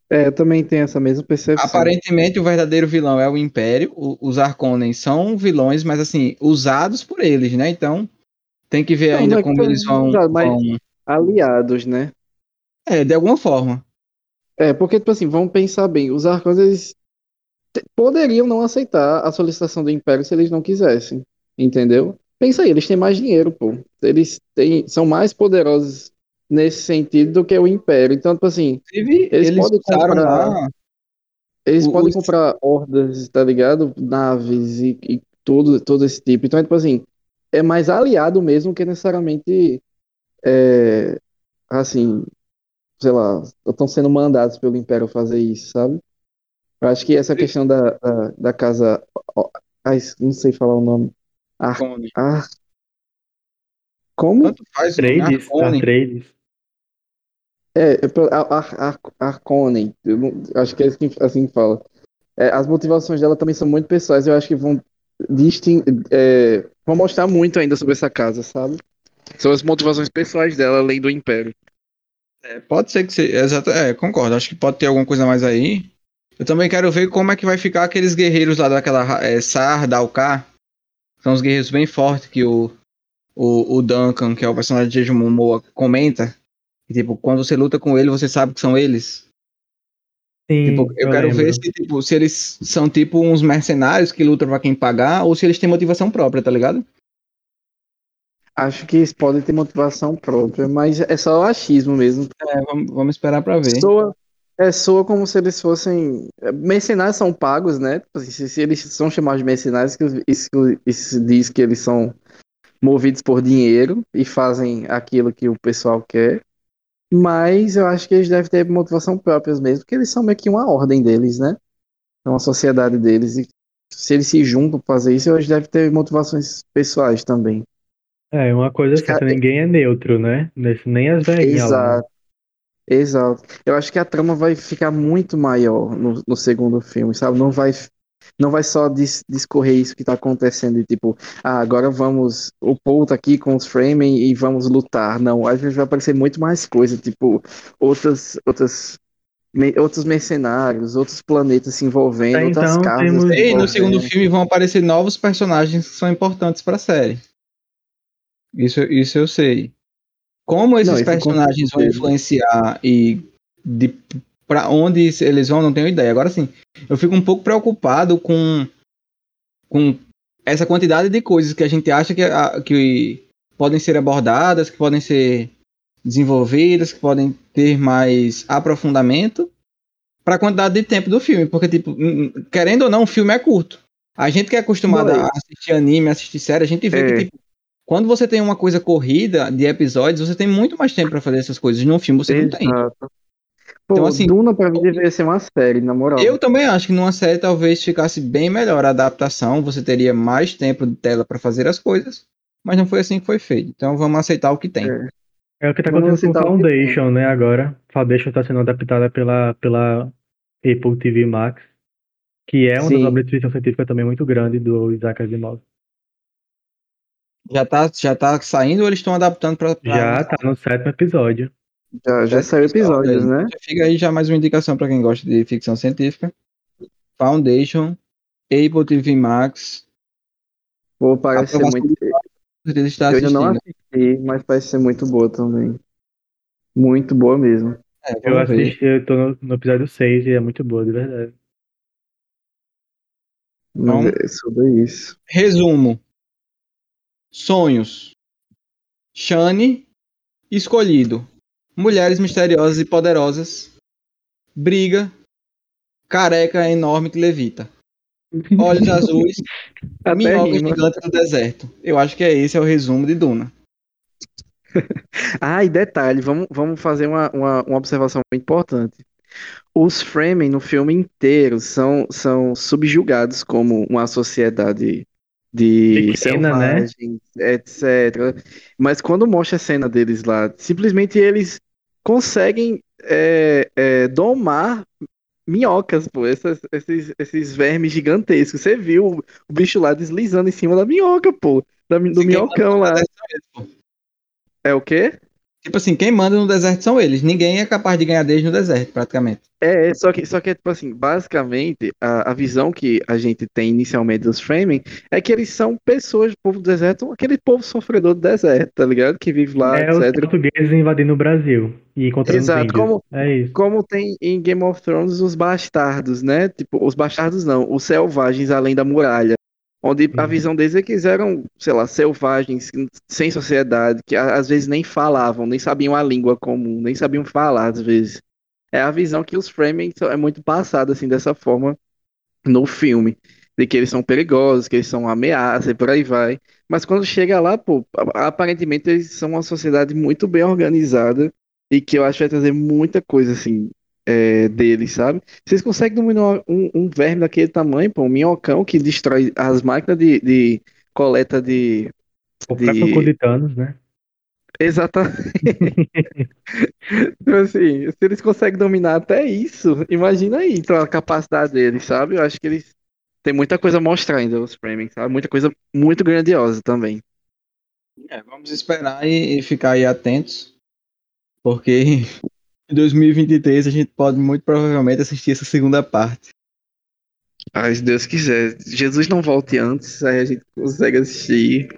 É, eu também tenho essa mesma percepção. Aparentemente, o verdadeiro vilão é o Império. O, os Harkonnen são vilões, mas assim, usados por eles, né? Então, tem que ver não, ainda como eles vão, usados, vão... Aliados, né? É, de alguma forma. É, porque, tipo assim, vamos pensar bem. Os Harkonnen, eles poderiam não aceitar a solicitação do Império se eles não quisessem, entendeu? Pensa aí, eles têm mais dinheiro, pô. Eles têm, são mais poderosos nesse sentido do que o Império. Então, tipo assim, eles, eles podem comprar. Lá, eles podem comprar hordas, tá ligado? Naves e, e todo, todo esse tipo. Então, é, tipo assim, é mais aliado mesmo que necessariamente é, assim, sei lá, estão sendo mandados pelo Império fazer isso, sabe? Eu acho que essa questão da, da, da casa. Ai, não sei falar o nome. Ar, ar, como? Tanto faz Trades, Trades. É, Ar, Ar, Arconen. Não, acho que é assim, assim que fala. é, as motivações dela também são muito pessoais. Eu acho que vão distin é, vão mostrar muito ainda sobre essa casa, sabe? São as motivações pessoais dela, além do Império. É, pode ser que seja. Exato, é, concordo. Acho que pode ter alguma coisa mais aí. Eu também quero ver como é que vai ficar aqueles guerreiros lá daquela é, Sar, Dalkar. São os guerreiros bem fortes que o, o, o Duncan, que é o personagem de Jason Momoa, comenta. E, tipo, quando você luta com ele, você sabe que são eles. Sim, Tipo, eu, eu quero lembro. ver se, tipo, se eles são tipo uns mercenários que lutam pra quem pagar ou se eles têm motivação própria, tá ligado? Acho que eles podem ter motivação própria, mas é só achismo mesmo. É, vamos, vamos esperar pra ver. Soa, é, soa como se eles fossem. Mercenários são pagos, né? Tipo assim, se, se eles são chamados de mercenários, que isso, isso diz que eles são movidos por dinheiro e fazem aquilo que o pessoal quer. Mas eu acho que eles devem ter motivação própria mesmo, porque eles são meio que uma ordem deles, né? É uma sociedade deles. E se eles se juntam pra fazer isso, eles devem ter motivações pessoais também. É, uma coisa Acho que certa, a- ninguém é neutro, né? Nem as velhinhas. Exato. Exato. Eu acho que a trama vai ficar muito maior no, no segundo filme, sabe? Não vai, não vai só dis- discorrer isso que tá acontecendo, de tipo, ah, agora vamos, o Paul tá aqui com os Fremen e vamos lutar. Não, às vezes vai aparecer muito mais coisa, tipo, outras, outras, me- outros mercenários, outros planetas se envolvendo, outras então, casas temos- E no segundo filme vão aparecer novos personagens que são importantes pra série. Isso, isso eu sei. Como esses Não, personagens vão influenciar e de para onde eles vão, não tenho ideia. Agora sim, eu fico um pouco preocupado com, com essa quantidade de coisas que a gente acha que, que podem ser abordadas, que podem ser desenvolvidas, que podem ter mais aprofundamento para a quantidade de tempo do filme, porque tipo, querendo ou não, o filme é curto. A gente que é acostumado a assistir anime, assistir série, a gente vê É. que tipo, quando você tem uma coisa corrida de episódios, você tem muito mais tempo para fazer essas coisas. Num filme você não tem. Exato. Pô, Então, assim, Duna pra mim deveria ser uma série, na moral. Eu também acho que numa série talvez ficasse bem melhor a adaptação, você teria mais tempo de tela para fazer as coisas, mas não foi assim que foi feito. Então vamos aceitar o que tem. É. É o que tá Vamos acontecendo com Foundation, né, agora. Foundation tá sendo adaptada pela, pela Apple TV Max, que é uma Sim. das obras de ficção científica também muito grande do Isaac Asimov. Já tá, já tá saindo ou eles estão adaptando para Já tá no sétimo episódio. Já, já saiu episódios, né? Fica aí já mais uma indicação para quem gosta de ficção científica. Foundation, Apple TV Max, Pô, parece ser muito. Eu ainda não assisti, mas parece ser muito boa também. Muito boa mesmo. É, Eu assisti, eu tô no, no episódio 6 e é muito boa, de verdade. Então- é sobre isso. Resumo. Sonhos. Shane, escolhido. Mulheres misteriosas e poderosas. Briga. Careca enorme que levita. Olhos azuis. Até minhoca rima. gigante do deserto. Eu acho que é esse é o resumo de Duna. Ah, e detalhe, vamos, vamos fazer uma, uma, uma observação importante. Os Fremen no filme inteiro são, são subjugados como uma sociedade de Pequena, né? etc. Mas quando mostra a cena deles lá, simplesmente eles conseguem é, é, domar minhocas, pô, essas- esses, esses vermes gigantescos. Você viu o, o bicho lá deslizando em cima da minhoca, pô, da, do minhocão lá. É o quê? Tipo assim, quem manda no deserto são eles. Ninguém é capaz de ganhar deles no deserto, praticamente. É, é, só que, só que é tipo assim, basicamente, a, a visão que a gente tem inicialmente dos Fremen é que eles são pessoas do povo do deserto, aquele povo sofredor do deserto, tá ligado? Que vive lá, é os etc. portugueses invadindo o Brasil e encontrando os Exato, índios. como- É isso. Como tem em Game of Thrones os bastardos, né? Tipo, os bastardos não, os selvagens além da muralha. Onde a Uhum. visão deles é que eles eram, sei lá, selvagens, sem sociedade, que às vezes nem falavam, nem sabiam a língua comum, nem sabiam falar às vezes. É a visão que os Fremen são- é muito passada assim dessa forma no filme, de que eles são perigosos, que eles são ameaça e por aí vai. Mas quando chega lá, pô, aparentemente eles são uma sociedade muito bem organizada e que eu acho que vai trazer muita coisa assim é, deles, sabe? Vocês conseguem dominar um, um verme daquele tamanho, pô, um minhocão que destrói as máquinas de, de coleta de O de- próprio Coditanos, né? Exatamente. Então, assim, se eles conseguem dominar até isso, imagina aí, então, a capacidade deles, sabe? Eu acho que eles têm muita coisa a mostrar ainda, os Framing, sabe? Muita coisa muito grandiosa também. É, vamos esperar e, e ficar aí atentos, porque em 2023 a gente pode muito provavelmente assistir essa segunda parte. Ah, se Deus quiser. Jesus não volte antes, aí a gente consegue assistir.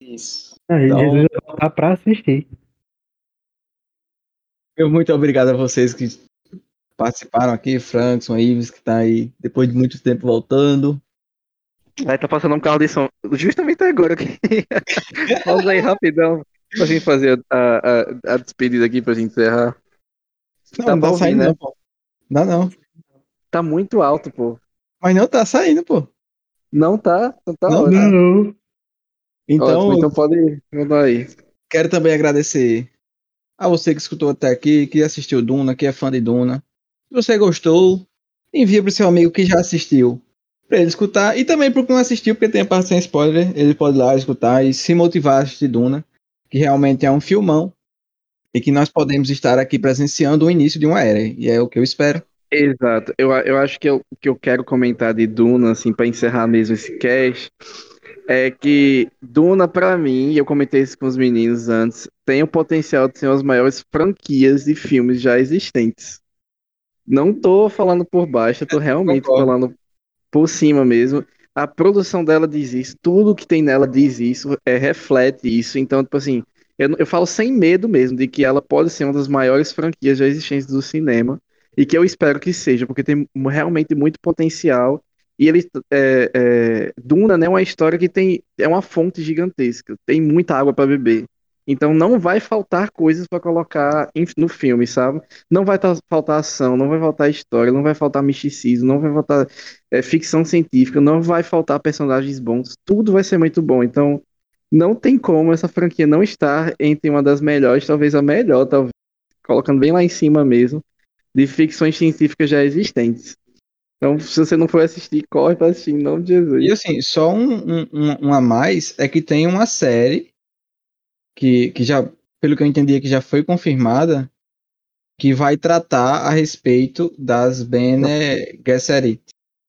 Isso. Aí Então- Jesus vai voltar pra assistir. Meu muito obrigado a vocês que participaram aqui, Frankson, Ives, que tá aí depois de muito tempo voltando. Aí tá passando um carro de som. Justamente agora aqui. Pausa aí rapidão pra gente fazer a, a, a despedida aqui pra gente encerrar. Não, Tá não tá bom, saindo né? não, pô. Não, não. Tá muito alto, pô. Mas não tá saindo, pô. Não tá? Não tá Não, ótimo. Não. Então, Ótimo, então pode mandar aí. quero também agradecer a você que escutou até aqui, que assistiu Duna, que é fã de Duna. Se você gostou, envia pro seu amigo que já assistiu pra ele escutar. E também pro que não assistiu, porque tem a parte sem spoiler, ele pode ir lá escutar e se motivar a assistir Duna, que realmente é um filmão. E que nós podemos estar aqui presenciando o início de uma era. E é o que eu espero. Exato. Eu, eu acho que eu- o que eu quero comentar de Duna, assim, pra encerrar mesmo esse cast, é que Duna, pra mim, e eu comentei isso com os meninos antes, tem o potencial de ser uma das maiores franquias de filmes já existentes. Não tô falando por baixo, eu tô realmente concordo. falando por cima mesmo. A produção dela diz isso, tudo que tem nela diz isso, é, reflete isso. Então, tipo assim, eu, eu falo sem medo mesmo de que ela pode ser uma das maiores franquias já existentes do cinema e que eu espero que seja, porque tem realmente muito potencial. E ele, é, é, Duna, né, é uma história que tem, é uma fonte gigantesca, tem muita água para beber. Então não vai faltar coisas para colocar no filme, sabe? Não vai faltar ação, não vai faltar história, não vai faltar misticismo, não vai faltar é, ficção científica, não vai faltar personagens bons, tudo vai ser muito bom. Então não tem como essa franquia não estar entre uma das melhores, talvez a melhor, talvez, colocando bem lá em cima mesmo, de ficções científicas já existentes. Então, se você não for assistir, corre para assistir em nome de Jesus. E assim, só um, um, um- a mais é que tem uma série que, que já, pelo que eu entendi, que já foi confirmada, que vai tratar a respeito das Bene Gesserit.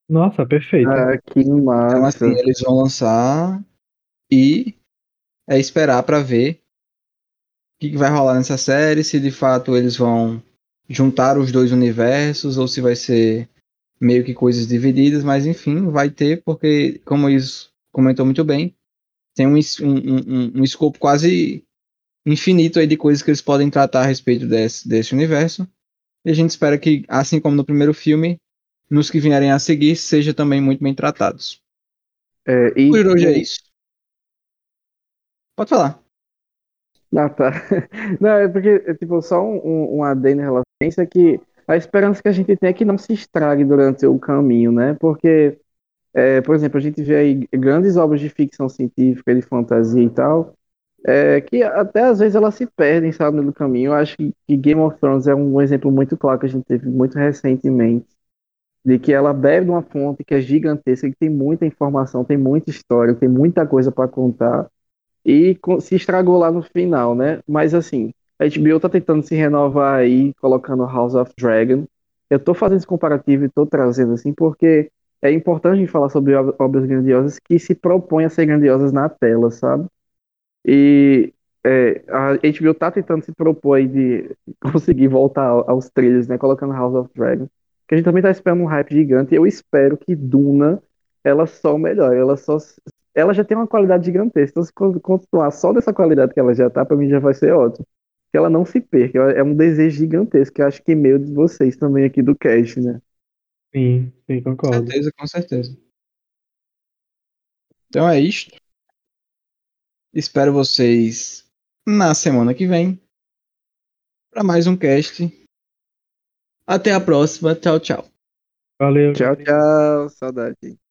Nossa, perfeito. Ah, que Então, massa. assim, eles vão lançar e é esperar para ver o que, que vai rolar nessa série, se de fato eles vão juntar os dois universos ou se vai ser meio que coisas divididas, mas enfim, vai ter, porque, como isso comentou muito bem, tem um, um, um, um escopo quase infinito aí de coisas que eles podem tratar a respeito desse, desse universo. E a gente espera que, assim como no primeiro filme, nos que vierem a seguir, sejam também muito bem tratados. É, e, Por hoje é isso. Pode falar. Ah, tá. Não, é porque, é, tipo, só um, um, adendo em relação a isso é que a esperança que a gente tem é que não se estrague durante o caminho, né? Porque, é, por exemplo, a gente vê aí grandes obras de ficção científica, de fantasia e tal, é, que até às vezes elas se perdem, sabe, no caminho. Eu acho que Game of Thrones é um exemplo muito claro que a gente teve muito recentemente, de que ela bebe de uma fonte que é gigantesca, que tem muita informação, tem muita história, tem muita coisa para contar e se estragou lá no final, né? Mas assim, a HBO tá tentando se renovar aí, colocando House of Dragon. Eu tô fazendo esse comparativo e tô trazendo assim, porque é importante a gente falar sobre ob- obras grandiosas que se propõem a ser grandiosas na tela, sabe? E é, a HBO tá tentando se propor aí de conseguir voltar ao- aos trilhos, né? Colocando House of Dragon. Que a gente também tá esperando um hype gigante. E eu espero que Duna ela só melhore, ela só ela já tem uma qualidade gigantesca. Então, se con- continuar só dessa qualidade que ela já tá, pra mim já vai ser ótimo. Que ela não se perca. É um desejo gigantesco, que eu acho que é meu de vocês também aqui do cast, né? Sim, sim, Com concordo. certeza, com certeza. Então é isto. Espero vocês na semana que vem para mais um cast. Até a próxima. Tchau, tchau. Valeu. Tchau, tchau. Saudade.